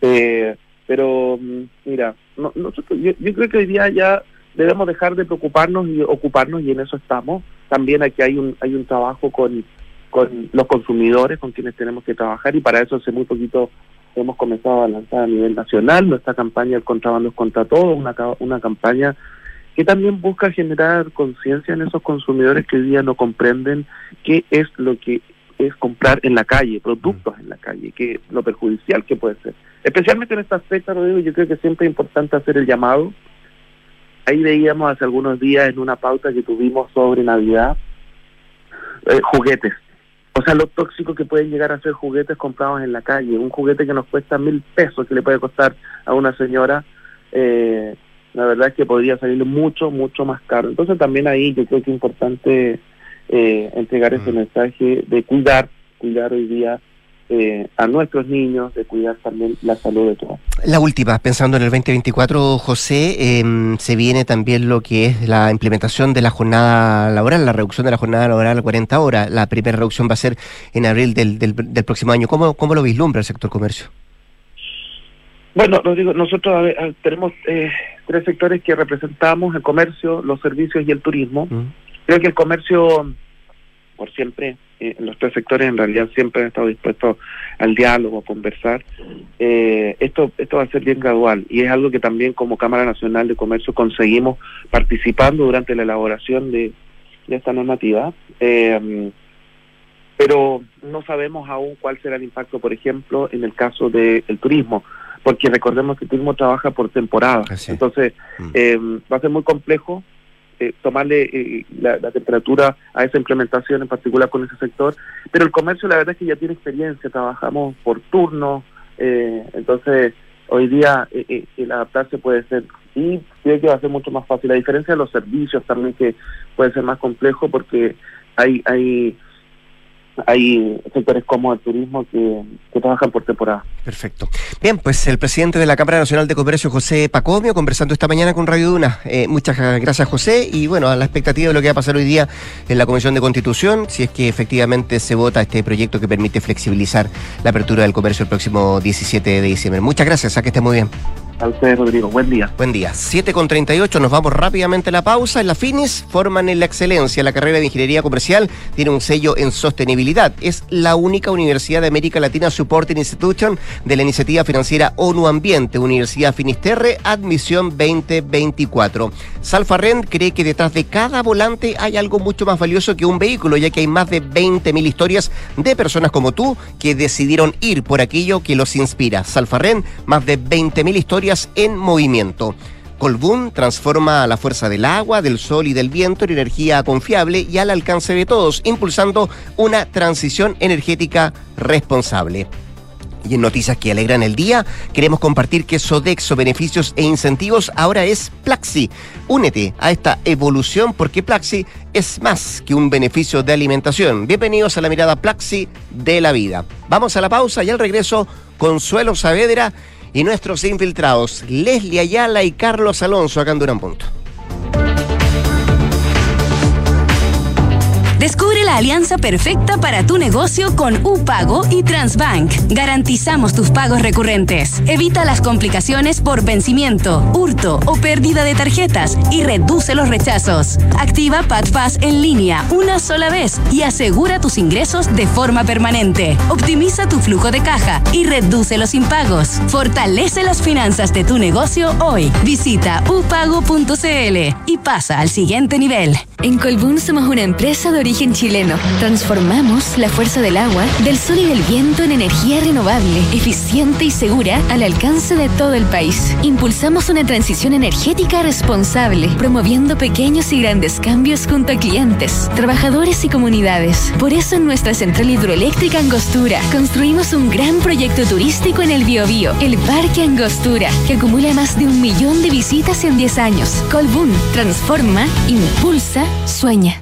Eh, pero mira, no, nosotros, yo, yo creo que hoy día ya debemos dejar de preocuparnos y ocuparnos y en eso estamos. También aquí hay un hay un trabajo con con los consumidores, con quienes tenemos que trabajar y para eso hace muy poquito hemos comenzado a lanzar a nivel nacional nuestra campaña El contrabando es contra todo, una, una campaña que también busca generar conciencia en esos consumidores que hoy día no comprenden qué es lo que es comprar en la calle, productos en la calle, que lo perjudicial que puede ser. Especialmente en estas fechas, Rodrigo, yo creo que siempre es importante hacer el llamado. Ahí veíamos hace algunos días en una pauta que tuvimos sobre Navidad, eh, juguetes. O sea, lo tóxico que pueden llegar a ser juguetes comprados en la calle. Un juguete que nos cuesta mil pesos, que le puede costar a una señora, eh, la verdad es que podría salir mucho, mucho más caro. Entonces también ahí yo creo que es importante eh, entregar ese mensaje de cuidar, cuidar hoy día eh, a nuestros niños, de cuidar también la salud de todos. La última, pensando en el 2024, José, eh, se viene también lo que es la implementación de la jornada laboral, la reducción de la jornada laboral a 40 horas. La primera reducción va a ser en abril del, del, del próximo año. ¿Cómo, ¿Cómo lo vislumbra el sector comercio? Bueno, Rodrigo, nosotros a ver, tenemos eh, tres sectores que representamos, el comercio, los servicios y el turismo. Mm. Creo que el comercio, por siempre, eh, los tres sectores en realidad siempre han estado dispuestos al diálogo, a conversar. Eh, esto, esto va a ser bien gradual y es algo que también como Cámara Nacional de Comercio conseguimos participando durante la elaboración de, de esta normativa. Eh, pero no sabemos aún cuál será el impacto, por ejemplo, en el caso del de turismo porque recordemos que el turismo trabaja por temporada. Así. Entonces, mm. eh, va a ser muy complejo eh, tomarle eh, la, la, temperatura a esa implementación, en particular con ese sector. Pero el comercio, la verdad es que ya tiene experiencia, trabajamos por turno, entonces hoy día el adaptarse puede ser, y creo que va a ser mucho más fácil. A diferencia de los servicios también, que puede ser más complejo porque hay. hay hay sectores como el turismo que, que, trabajan por temporada. Perfecto. Bien, pues el presidente de la Cámara Nacional de Comercio, José Pacomio, conversando esta mañana con Radio Duna. Eh, muchas gracias, José. Y bueno, a la expectativa de lo que va a pasar hoy día en la Comisión de Constitución, si es que efectivamente se vota este proyecto que permite flexibilizar la apertura del comercio el próximo 17 de diciembre. Muchas gracias, a que esté muy bien. A ustedes, Rodrigo. Buen día. Buen día. 7 con 38, nos vamos rápidamente a la pausa. En la FINIS forman en la excelencia. La carrera de Ingeniería Comercial tiene un sello en sostenibilidad. Es la única universidad de América Latina Supporting Institution de la iniciativa financiera ONU Ambiente, Universidad Finisterre, admisión 2024. Salfarrend cree que detrás de cada volante hay algo mucho más valioso que un vehículo, ya que hay más de 20.000 historias de personas como tú que decidieron ir por aquello que los inspira. Salfarrend, más de 20.000 historias en movimiento. Colbún transforma la fuerza del agua, del sol y del viento en energía confiable y al alcance de todos, impulsando una transición energética responsable. Y en noticias que alegran el día, queremos compartir que Sodexo Beneficios e Incentivos ahora es Plaxi. Únete a esta evolución porque Plaxi es más que un beneficio de alimentación. Bienvenidos a la mirada Plaxi de la vida. Vamos a la pausa y al regreso, Consuelo Saavedra y nuestros infiltrados, Leslie Ayala y Carlos Alonso acá en Durán Punto. Descubre la alianza perfecta para tu negocio con UPago y Transbank. Garantizamos tus pagos recurrentes. Evita las complicaciones por vencimiento, hurto o pérdida de tarjetas y reduce los rechazos. Activa PadPass en línea una sola vez y asegura tus ingresos de forma permanente. Optimiza tu flujo de caja y reduce los impagos. Fortalece las finanzas de tu negocio hoy. Visita upago.cl y pasa al siguiente nivel. En Colbún somos una empresa de origen chileno. Transformamos la fuerza del agua, del sol y del viento en energía renovable, eficiente y segura al alcance de todo el país. Impulsamos una transición energética responsable, promoviendo pequeños y grandes cambios junto a clientes, trabajadores y comunidades. Por eso en nuestra central hidroeléctrica Angostura construimos un gran proyecto turístico en el Biobío, el Parque Angostura, que acumula más de un millón de visitas en 10 años. Colbún transforma, impulsa, sueña.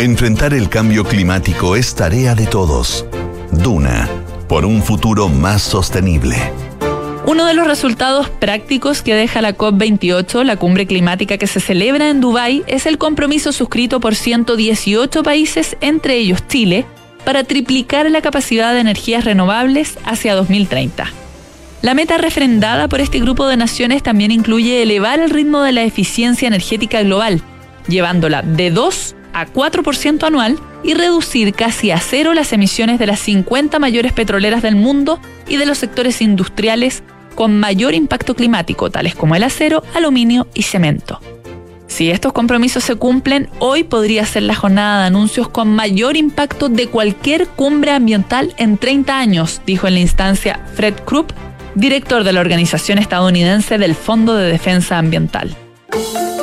Enfrentar el cambio climático es tarea de todos. Duna, por un futuro más sostenible. Uno de los resultados prácticos que deja la COP28, la cumbre climática que se celebra en Dubái, es el compromiso suscrito por 118 países, entre ellos Chile, para triplicar la capacidad de energías renovables hacia 2030. La meta refrendada por este grupo de naciones también incluye elevar el ritmo de la eficiencia energética global, llevándola de 2 a 4% anual y reducir casi a cero las emisiones de las 50 mayores petroleras del mundo y de los sectores industriales con mayor impacto climático, tales como el acero, aluminio y cemento. Si estos compromisos se cumplen, hoy podría ser la jornada de anuncios con mayor impacto de cualquier cumbre ambiental en 30 años, dijo en la instancia Fred Krupp, director de la organización estadounidense del Fondo de Defensa Ambiental.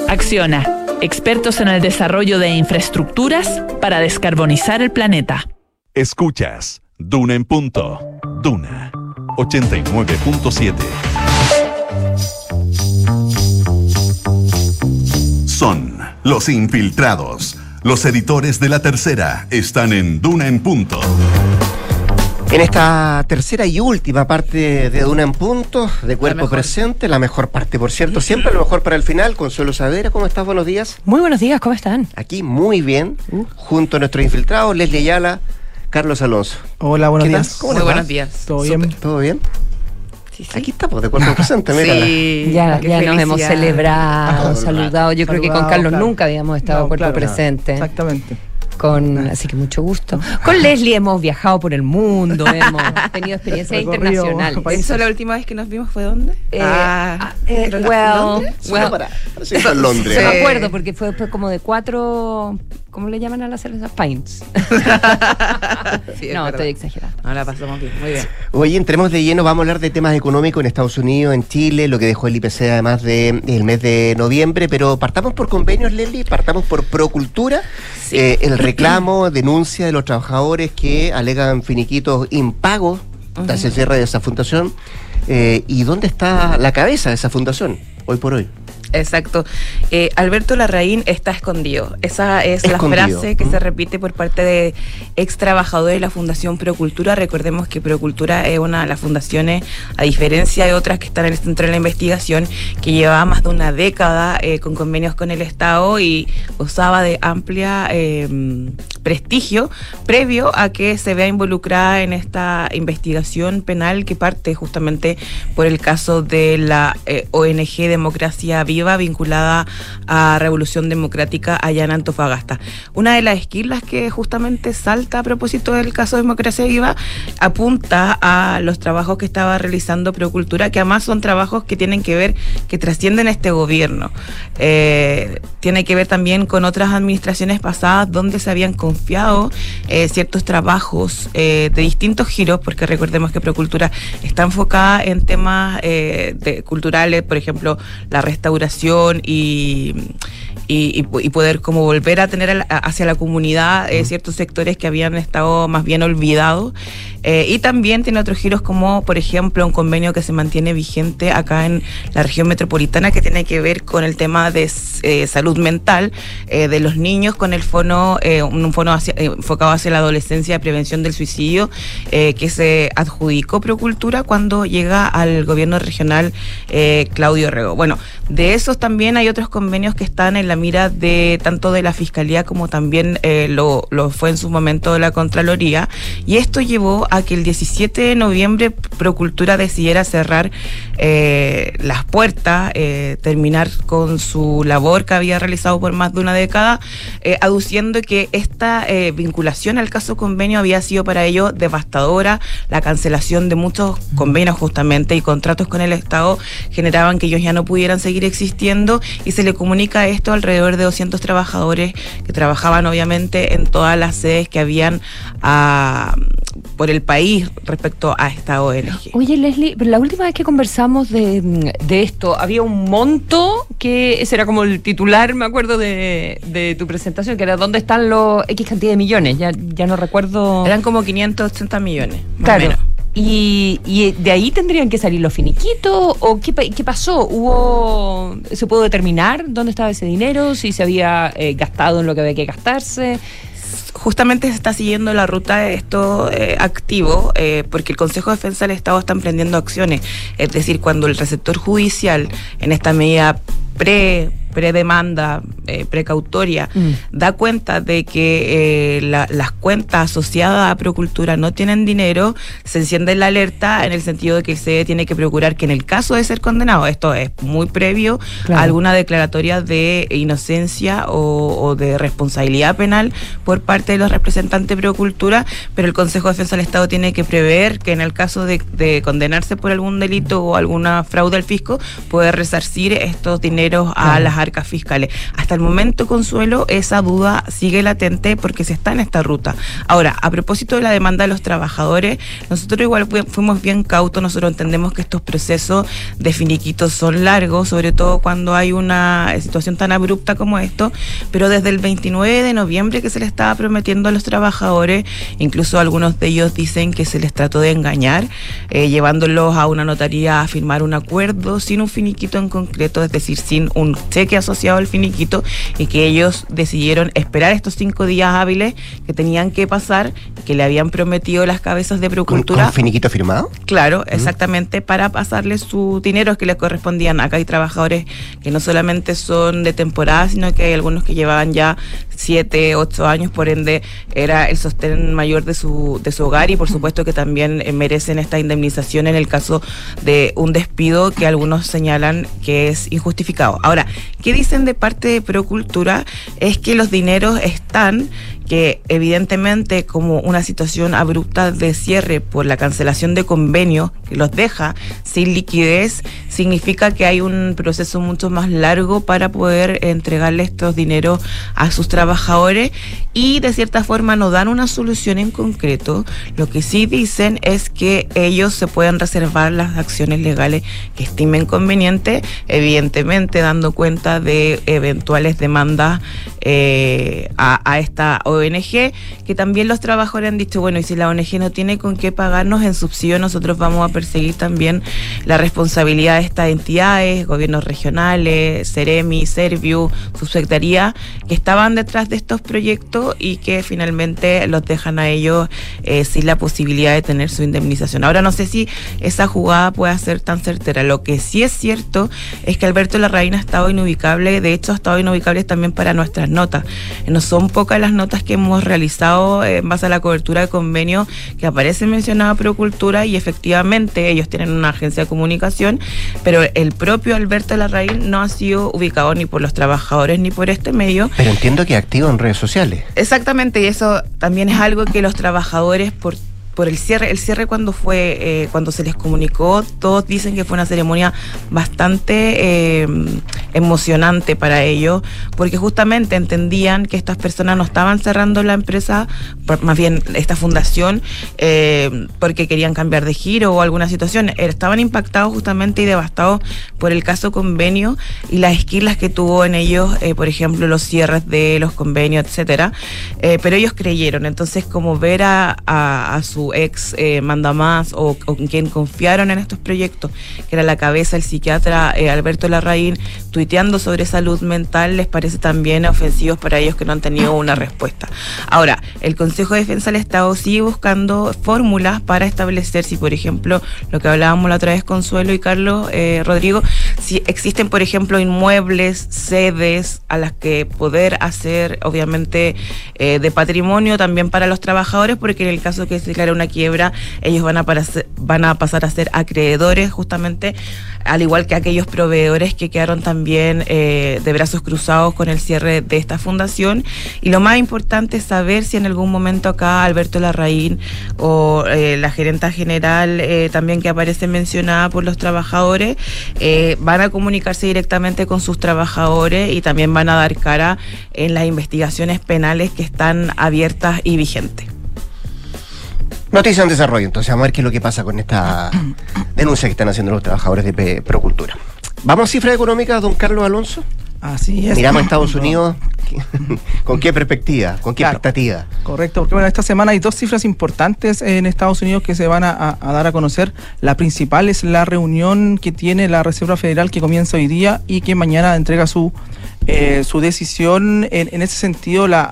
Acciona expertos en el desarrollo de infraestructuras para descarbonizar el planeta. Escuchas Duna en punto. Duna 89.7. Son los infiltrados. Los editores de la tercera están en Duna en punto. En esta tercera y última parte de Duna en Punto, de Cuerpo Presente, la mejor parte, por cierto, siempre lo mejor para el final. Consuelo Savera, ¿cómo estás? Buenos días. Muy buenos días, ¿cómo están? Aquí muy bien, junto a nuestros infiltrados, Leslie Ayala, Carlos Alonso. Hola, buenos días. ¿Cómo Muy buenos días. ¿Todo bien? ¿Todo bien? Aquí estamos, de Cuerpo Presente, mira. Sí, Ah, qué Oh, Ya, ya nos hemos celebrado, saludado. Yo creo que con Carlos claro. nunca habíamos estado No, cuerpo claro, presente. Exactamente. Con, así que mucho gusto. Con Leslie hemos viajado por el mundo, hemos tenido experiencias internacionales. países. ¿Eso la última vez que nos vimos fue dónde? Eh, ah, ah, eh, ¿pero well, Londres? well, para, sí, está en Londres. Se me acuerdo porque fue después como de cuatro, ¿cómo le llaman a las cervezas? Pints. Sí, es no, verdad. estoy exagerando. No, la pasamos bien, muy bien. Oye, entremos de lleno, vamos a hablar de temas económicos en Estados Unidos, en Chile, lo que dejó el IPC además del mes de noviembre, pero partamos por convenios, Leslie, partamos por Procultura, Eh, el reclamo, denuncia de los trabajadores que alegan finiquitos impagos tras el cierre de esa fundación. Eh, ¿Y dónde está la cabeza de esa fundación hoy por hoy? Exacto. Eh, Alberto Larraín está escondido. Esa es Escondido. la frase que Mm. se repite por parte de ex trabajadores de la Fundación Procultura. Recordemos que Procultura es una de las fundaciones, a diferencia de otras que están en el centro de la investigación, que llevaba más de una década eh, con convenios con el Estado y gozaba de amplia eh, prestigio previo a que se vea involucrada en esta investigación penal que parte justamente por el caso de la eh, ONG Democracia Viva vinculada a Revolución Democrática allá en Antofagasta. Una de las esquilas que justamente salta a propósito del caso Democracia Viva apunta a los trabajos que estaba realizando Procultura, que además son trabajos que tienen que ver, que trascienden este gobierno. Eh, tiene que ver también con otras administraciones pasadas donde se habían confiado eh, ciertos trabajos eh, de distintos giros, porque recordemos que Procultura está enfocada en temas eh, de- culturales, por ejemplo, la restauración y, y, y po- y poder como volver a tener hacia la comunidad eh, ciertos sectores que habían estado más bien olvidados. Eh, y también tiene otros giros como, por ejemplo, un convenio que se mantiene vigente acá en la región metropolitana que tiene que ver con el tema de eh, salud mental eh, de los niños con el fono, un fono hacia- enfocado hacia la adolescencia de prevención del suicidio que se adjudicó Procultura cuando llega al gobierno regional Claudio Rego. Bueno, de esos también hay otros convenios que están en la mira de tanto de la Fiscalía como también lo, lo fue en su momento la Contraloría. Y esto llevó a que el 17 de noviembre Procultura decidiera cerrar eh, las puertas, eh, terminar con su labor que había realizado por más de una década, eh, aduciendo que esta vinculación al caso convenio había sido para ellos devastadora, la cancelación de muchos convenios justamente y contratos con el Estado generaban que ellos ya no pudieran seguir existiendo y se le comunica esto alrededor de 200 trabajadores que trabajaban obviamente en todas las sedes que habían ah, por el país respecto a esta ONG. Oye, Leslie, pero la última vez que conversamos de, de esto, había un monto que ese era como el titular, me acuerdo, de, de tu presentación, que era ¿dónde están los X cantidad de millones? Ya, ya no recuerdo. Eran como 580 millones. más o Claro. menos. Y, y de ahí tendrían que salir los finiquitos o qué, pa- qué pasó hubo se pudo determinar dónde estaba ese dinero si se había eh, gastado en lo que había que gastarse justamente se está siguiendo la ruta de esto eh, activo eh, porque el Consejo de Defensa del Estado está emprendiendo acciones. Es decir, cuando el receptor judicial en esta medida pre predemanda eh, precautoria da cuenta de que eh, la- las cuentas asociadas a Procultura no tienen dinero, se enciende la alerta en el sentido de que el CDE tiene que procurar que en el caso de ser condenado, esto es muy previo Claro. a alguna declaratoria de inocencia o, o de responsabilidad penal por parte de los representantes de Procultura, pero el Consejo de Defensa del Estado tiene que prever que en el caso de, de condenarse por algún delito o alguna fraude al fisco, poder resarcir estos dineros a las arcas fiscales. Hasta el momento, Consuelo, esa duda sigue latente porque se está en esta ruta. Ahora, a propósito de la demanda de los trabajadores, nosotros igual fu- fuimos bien cautos, nosotros entendemos que estos procesos de finiquitos son largos, sobre todo cuando hay una situación tan abrupta como esto, pero desde el 29 de noviembre que se le estaba prometiendo a los trabajadores, incluso algunos de ellos dicen que se les trató de engañar, eh, llevándolos a una notaría a firmar un acuerdo sin un finiquito en concreto, es decir, sin un cheque asociado al finiquito, y que ellos decidieron esperar estos cinco días hábiles que tenían que pasar, que le habían prometido las cabezas de ¿Con, Procultura. con finiquito firmado? Claro, exactamente, para pasarles su dinero que les correspondían. Acá hay trabajadores que no solamente son de temporada, sino que hay algunos que llevaban ya siete, ocho años, por ende era el sostén mayor de su, de su hogar y por supuesto que también eh, merecen esta indemnización en el caso de un despido que algunos señalan que es injustificado. Ahora, ¿qué dicen de parte de Procultura? Es que los dineros están que evidentemente como una situación abrupta de cierre por la cancelación de convenio que los deja sin liquidez, significa que hay un proceso mucho más largo para poder entregarle estos dineros a sus trabajadores y de cierta forma no dan una solución en concreto. Lo que sí dicen es que ellos se pueden reservar las acciones legales que estimen conveniente, evidentemente dando cuenta de eventuales demandas eh, a, a esta ONG ONG, que también los trabajadores han dicho, bueno, y si la ONG no tiene con qué pagarnos en subsidio, nosotros vamos a perseguir también la responsabilidad de estas entidades, gobiernos regionales, Ceremi, Serviu, subsecretaría, que estaban detrás de estos proyectos y que finalmente los dejan a ellos eh, sin la posibilidad de tener su indemnización. Ahora no sé si esa jugada puede ser tan certera. Lo que sí es cierto es que Alberto Larraín ha estado inubicable, de hecho ha estado inubicable también para nuestras notas. No son pocas las notas que hemos realizado en base a la cobertura de convenio que aparece mencionada Procultura y efectivamente ellos tienen una agencia de comunicación, pero el propio Alberto Larraín no ha sido ubicado ni por los trabajadores ni por este medio. Pero entiendo que activo en redes sociales. Exactamente, y eso también es algo que los trabajadores por por el cierre, el cierre cuando fue, eh, cuando se les comunicó, todos dicen que fue una ceremonia bastante eh, emocionante para ellos, porque justamente entendían que estas personas no estaban cerrando la empresa, más bien esta fundación, eh, porque querían cambiar de giro o alguna situación, estaban impactados justamente y devastados por el caso convenio y las esquilas que tuvo en ellos, por ejemplo, los cierres de los convenios, etcétera, pero ellos creyeron, entonces como ver a, a su ex eh, mandamás o con quien confiaron en estos proyectos, que era la cabeza, el psiquiatra eh, Alberto Larraín, tuiteando sobre salud mental, les parece también ofensivos para ellos que no han tenido una respuesta. Ahora, el Consejo de Defensa del Estado sigue buscando fórmulas para establecer si, por ejemplo, lo que hablábamos la otra vez Consuelo y Carlos eh, Rodrigo, si existen, por ejemplo, inmuebles, sedes a las que poder hacer, obviamente, eh, de patrimonio también para los trabajadores, porque en el caso que se declare una quiebra, ellos van a, van a pasar a ser acreedores justamente, al igual que aquellos proveedores que quedaron también eh, de brazos cruzados con el cierre de esta fundación. Y lo más importante es saber si en algún momento acá Alberto Larraín o eh, la gerenta general eh, también que aparece mencionada por los trabajadores, van a comunicarse directamente con sus trabajadores y también van a dar cara en las investigaciones penales que están abiertas y vigentes. Noticia en desarrollo, entonces vamos a ver qué es lo que pasa con esta denuncia que están haciendo los trabajadores de Procultura. ¿Vamos a cifras económicas, don Carlos Alonso? Así es. Miramos a Estados Unidos. ¿Con qué perspectiva? ¿Con qué expectativa? Correcto, porque bueno, esta semana hay dos cifras importantes en Estados Unidos que se van a, dar a conocer. La principal es la reunión que tiene la Reserva Federal que comienza hoy día y que mañana entrega su eh, su decisión, en, ese sentido, la,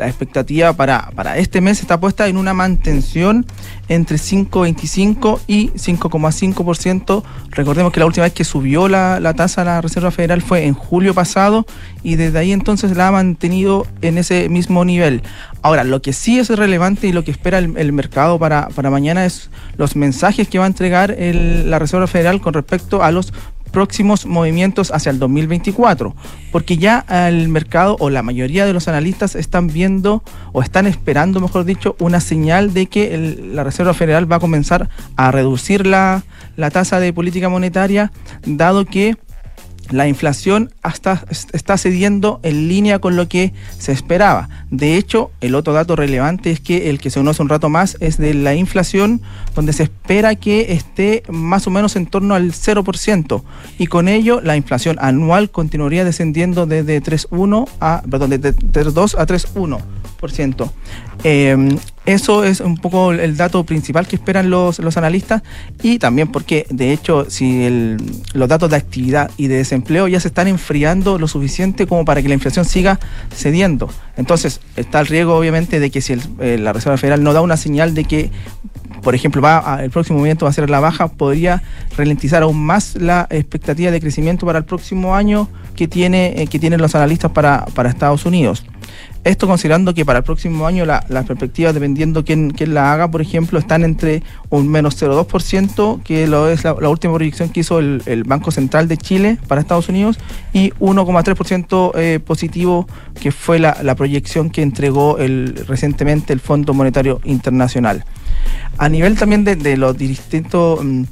expectativa para, para, este mes está puesta en una mantención entre 5,25 y 5,5%. Recordemos que la última vez que subió la, la tasa la Reserva Federal fue en julio pasado y desde ahí entonces la ha mantenido en ese mismo nivel. Ahora, lo que sí es relevante y lo que espera el, mercado para, para, mañana es los mensajes que va a entregar la Reserva Federal con respecto a los próximos movimientos hacia el 2024, porque ya el mercado o la mayoría de los analistas están viendo o están esperando, mejor dicho, una señal de que la Reserva Federal va a comenzar a reducir la, la tasa de política monetaria, dado que la inflación está cediendo en línea con lo que se esperaba. De hecho, el otro dato relevante es que el que se conoce un rato más es de la inflación, donde se espera que esté más o menos en torno al 0%. Y con ello, la inflación anual continuaría descendiendo desde 3,1 a, perdón, de 3,2 a 3,1%. Eh, eso es un poco el dato principal que esperan los, los analistas y también porque, de hecho, si el, los datos de actividad y de desempleo ya se están enfriando lo suficiente como para que la inflación siga cediendo. Entonces, está el riesgo, obviamente, de que si eh, la Reserva Federal no da una señal de que, por ejemplo, el próximo movimiento va a ser la baja, podría ralentizar aún más la expectativa de crecimiento para el próximo año que, tiene, eh, que tienen los analistas para, para Estados Unidos. Esto considerando que para el próximo año las perspectivas, dependiendo quién, quién, la haga, por ejemplo, están entre un menos 0,2%, que es la, última proyección que hizo el, Banco Central de Chile para Estados Unidos, y 1,3% eh, positivo, que fue la, proyección que entregó recientemente el Fondo Monetario Internacional. A nivel también de, los distintos... Mm,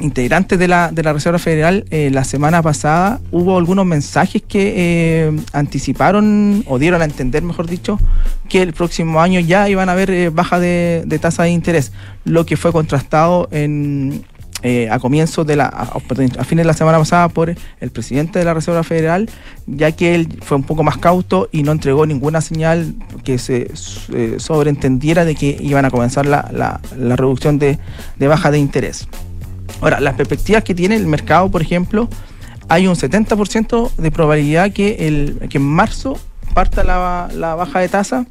integrantes de la, de la Reserva Federal, eh, la semana pasada hubo algunos mensajes que eh, anticiparon o dieron a entender, mejor dicho, que el próximo año ya iban a haber eh, baja de, de tasa de interés, lo que fue contrastado en, eh, a comienzos de la, a, fines de la semana pasada por el presidente de la Reserva Federal, ya que él fue un poco más cauto y no entregó ninguna señal que se eh, sobreentendiera de que iban a comenzar la, la- la reducción de, de baja de interés. Ahora, las perspectivas que tiene el mercado, por ejemplo, hay un 70% de probabilidad que, el, que en marzo parta la, la baja de tasa.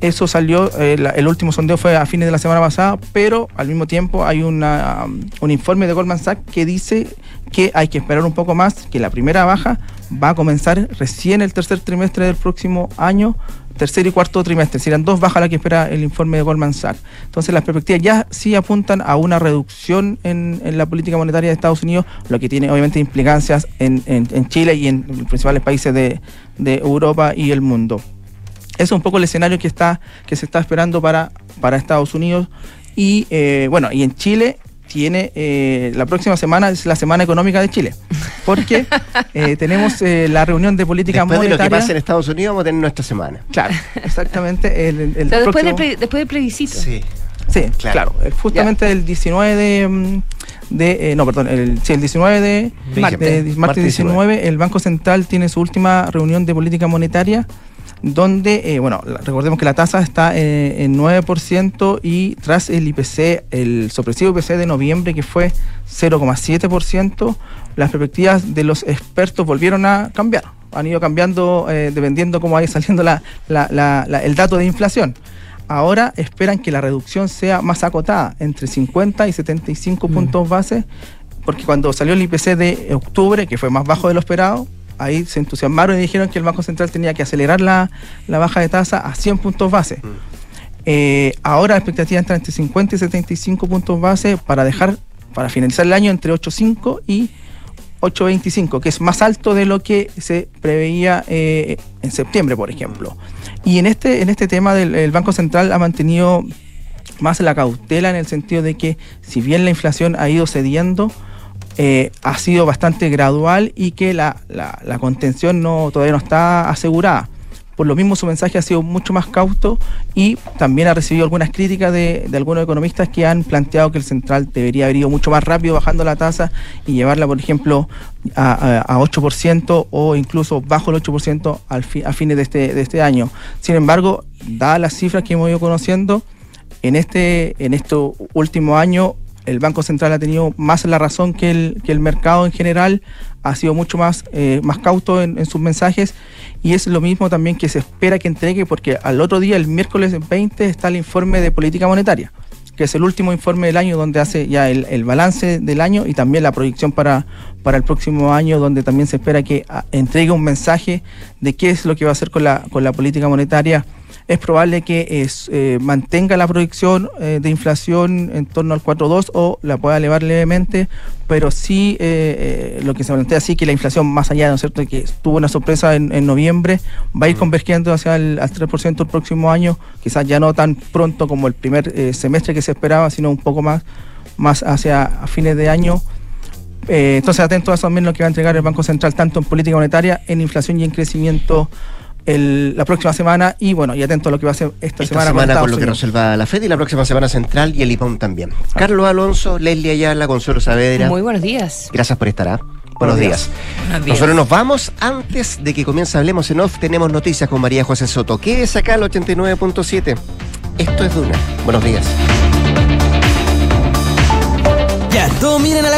Eso salió, eh, el último sondeo fue a fines de la semana pasada, pero al mismo tiempo hay una, um, un informe de Goldman Sachs que dice que hay que esperar un poco más, que la primera baja va a comenzar recién el tercer trimestre del próximo año, tercer y cuarto trimestre. Serán dos bajas las que espera el informe de Goldman Sachs. Entonces las perspectivas ya sí apuntan a una reducción en, en la política monetaria de Estados Unidos, lo que tiene obviamente implicancias en, en- en Chile y en los principales países de, de Europa y el mundo. Ese es un poco el escenario que está que se está esperando para, para Estados Unidos y eh, bueno y en Chile tiene eh, la próxima semana es la semana económica de Chile porque eh, tenemos eh, la reunión de política Después de lo que monetaria pasa en Estados Unidos, vamos a tener nuestra semana. claro exactamente el, el O sea, después, del después del plebiscito. Sí. Sí, Claro. claro. eh, Justamente el 19 de. mm, de eh, no, perdón, el, sí, el 19 de, De martes, diciembre. martes Martes 19, el Banco Central tiene su última reunión de política monetaria, donde, eh, bueno, recordemos que la tasa está eh, en 9% y tras el IPC, el sorpresivo IPC de noviembre, que fue 0,7%, las perspectivas de los expertos volvieron a cambiar. Han ido cambiando eh, dependiendo cómo vaya saliendo la- la- la- la- el dato de inflación. Ahora esperan que la reducción sea más acotada, entre 50 y 75 puntos base, porque cuando salió el IPC de octubre, que fue más bajo de lo esperado, ahí se entusiasmaron y dijeron que el Banco Central tenía que acelerar la, la baja de tasa a 100 puntos base. Eh, ahora la expectativa está entre 50 y 75 puntos base para dejar, para finalizar el año entre 8,5 y 8.25, que es más alto de lo que se preveía eh, en septiembre, por ejemplo. Y en este, en este tema del el Banco Central ha mantenido más la cautela en el sentido de que si bien la inflación ha ido cediendo, eh, ha sido bastante gradual y que la, la- la contención no, todavía no está asegurada. Por lo mismo su mensaje ha sido mucho más cauto y también ha recibido algunas críticas de, de algunos economistas que han planteado que el central debería haber ido mucho más rápido bajando la tasa y llevarla, por ejemplo, a, a- a 8% o incluso bajo el 8% al fi- a fines de este, de este año. Sin embargo, dadas las cifras que hemos ido conociendo, en este, en este último año el Banco Central ha tenido más la razón que el, que el mercado en general, ha sido mucho más, eh, más cauto en, en sus mensajes y es lo mismo también que se espera que entregue porque al otro día, el miércoles 20, está el informe de política monetaria que es el último informe del año donde hace ya el, el balance del año y también la proyección para, para el próximo año, donde también se espera que ah, entregue un mensaje de qué es lo que va a hacer con la, con la política monetaria. Es probable que es, eh, mantenga la proyección eh, de inflación en torno al 4.2 o la pueda elevar levemente, pero sí eh, lo que se plantea sí que la inflación más allá, ¿no es cierto?, que tuvo una sorpresa en, en noviembre, va a ir convergiendo hacia el al 3% el próximo año, quizás ya no tan pronto como el primer semestre que se esperaba, sino un poco más, más hacia fines de año. Eh, entonces, atento a eso también lo que va a entregar el Banco Central, tanto en política monetaria, en inflación y en crecimiento el- la próxima semana. Y bueno, y atento a lo que va a hacer esta, Esta semana, semana, con con lo que resuelva la FED y la próxima semana Central y el IPOM también. Carlos Alonso, Leslie Ayala, Consuelo Saavedra. Muy buenos días. Gracias por estar. ¿ah? Buenos días. Buenos días. Nosotros nos vamos. Antes de que comience Hablemos en Off, tenemos noticias con María José Soto. Quédese acá al 89.7. Esto es Duna. Buenos días. Ya, todos miren a la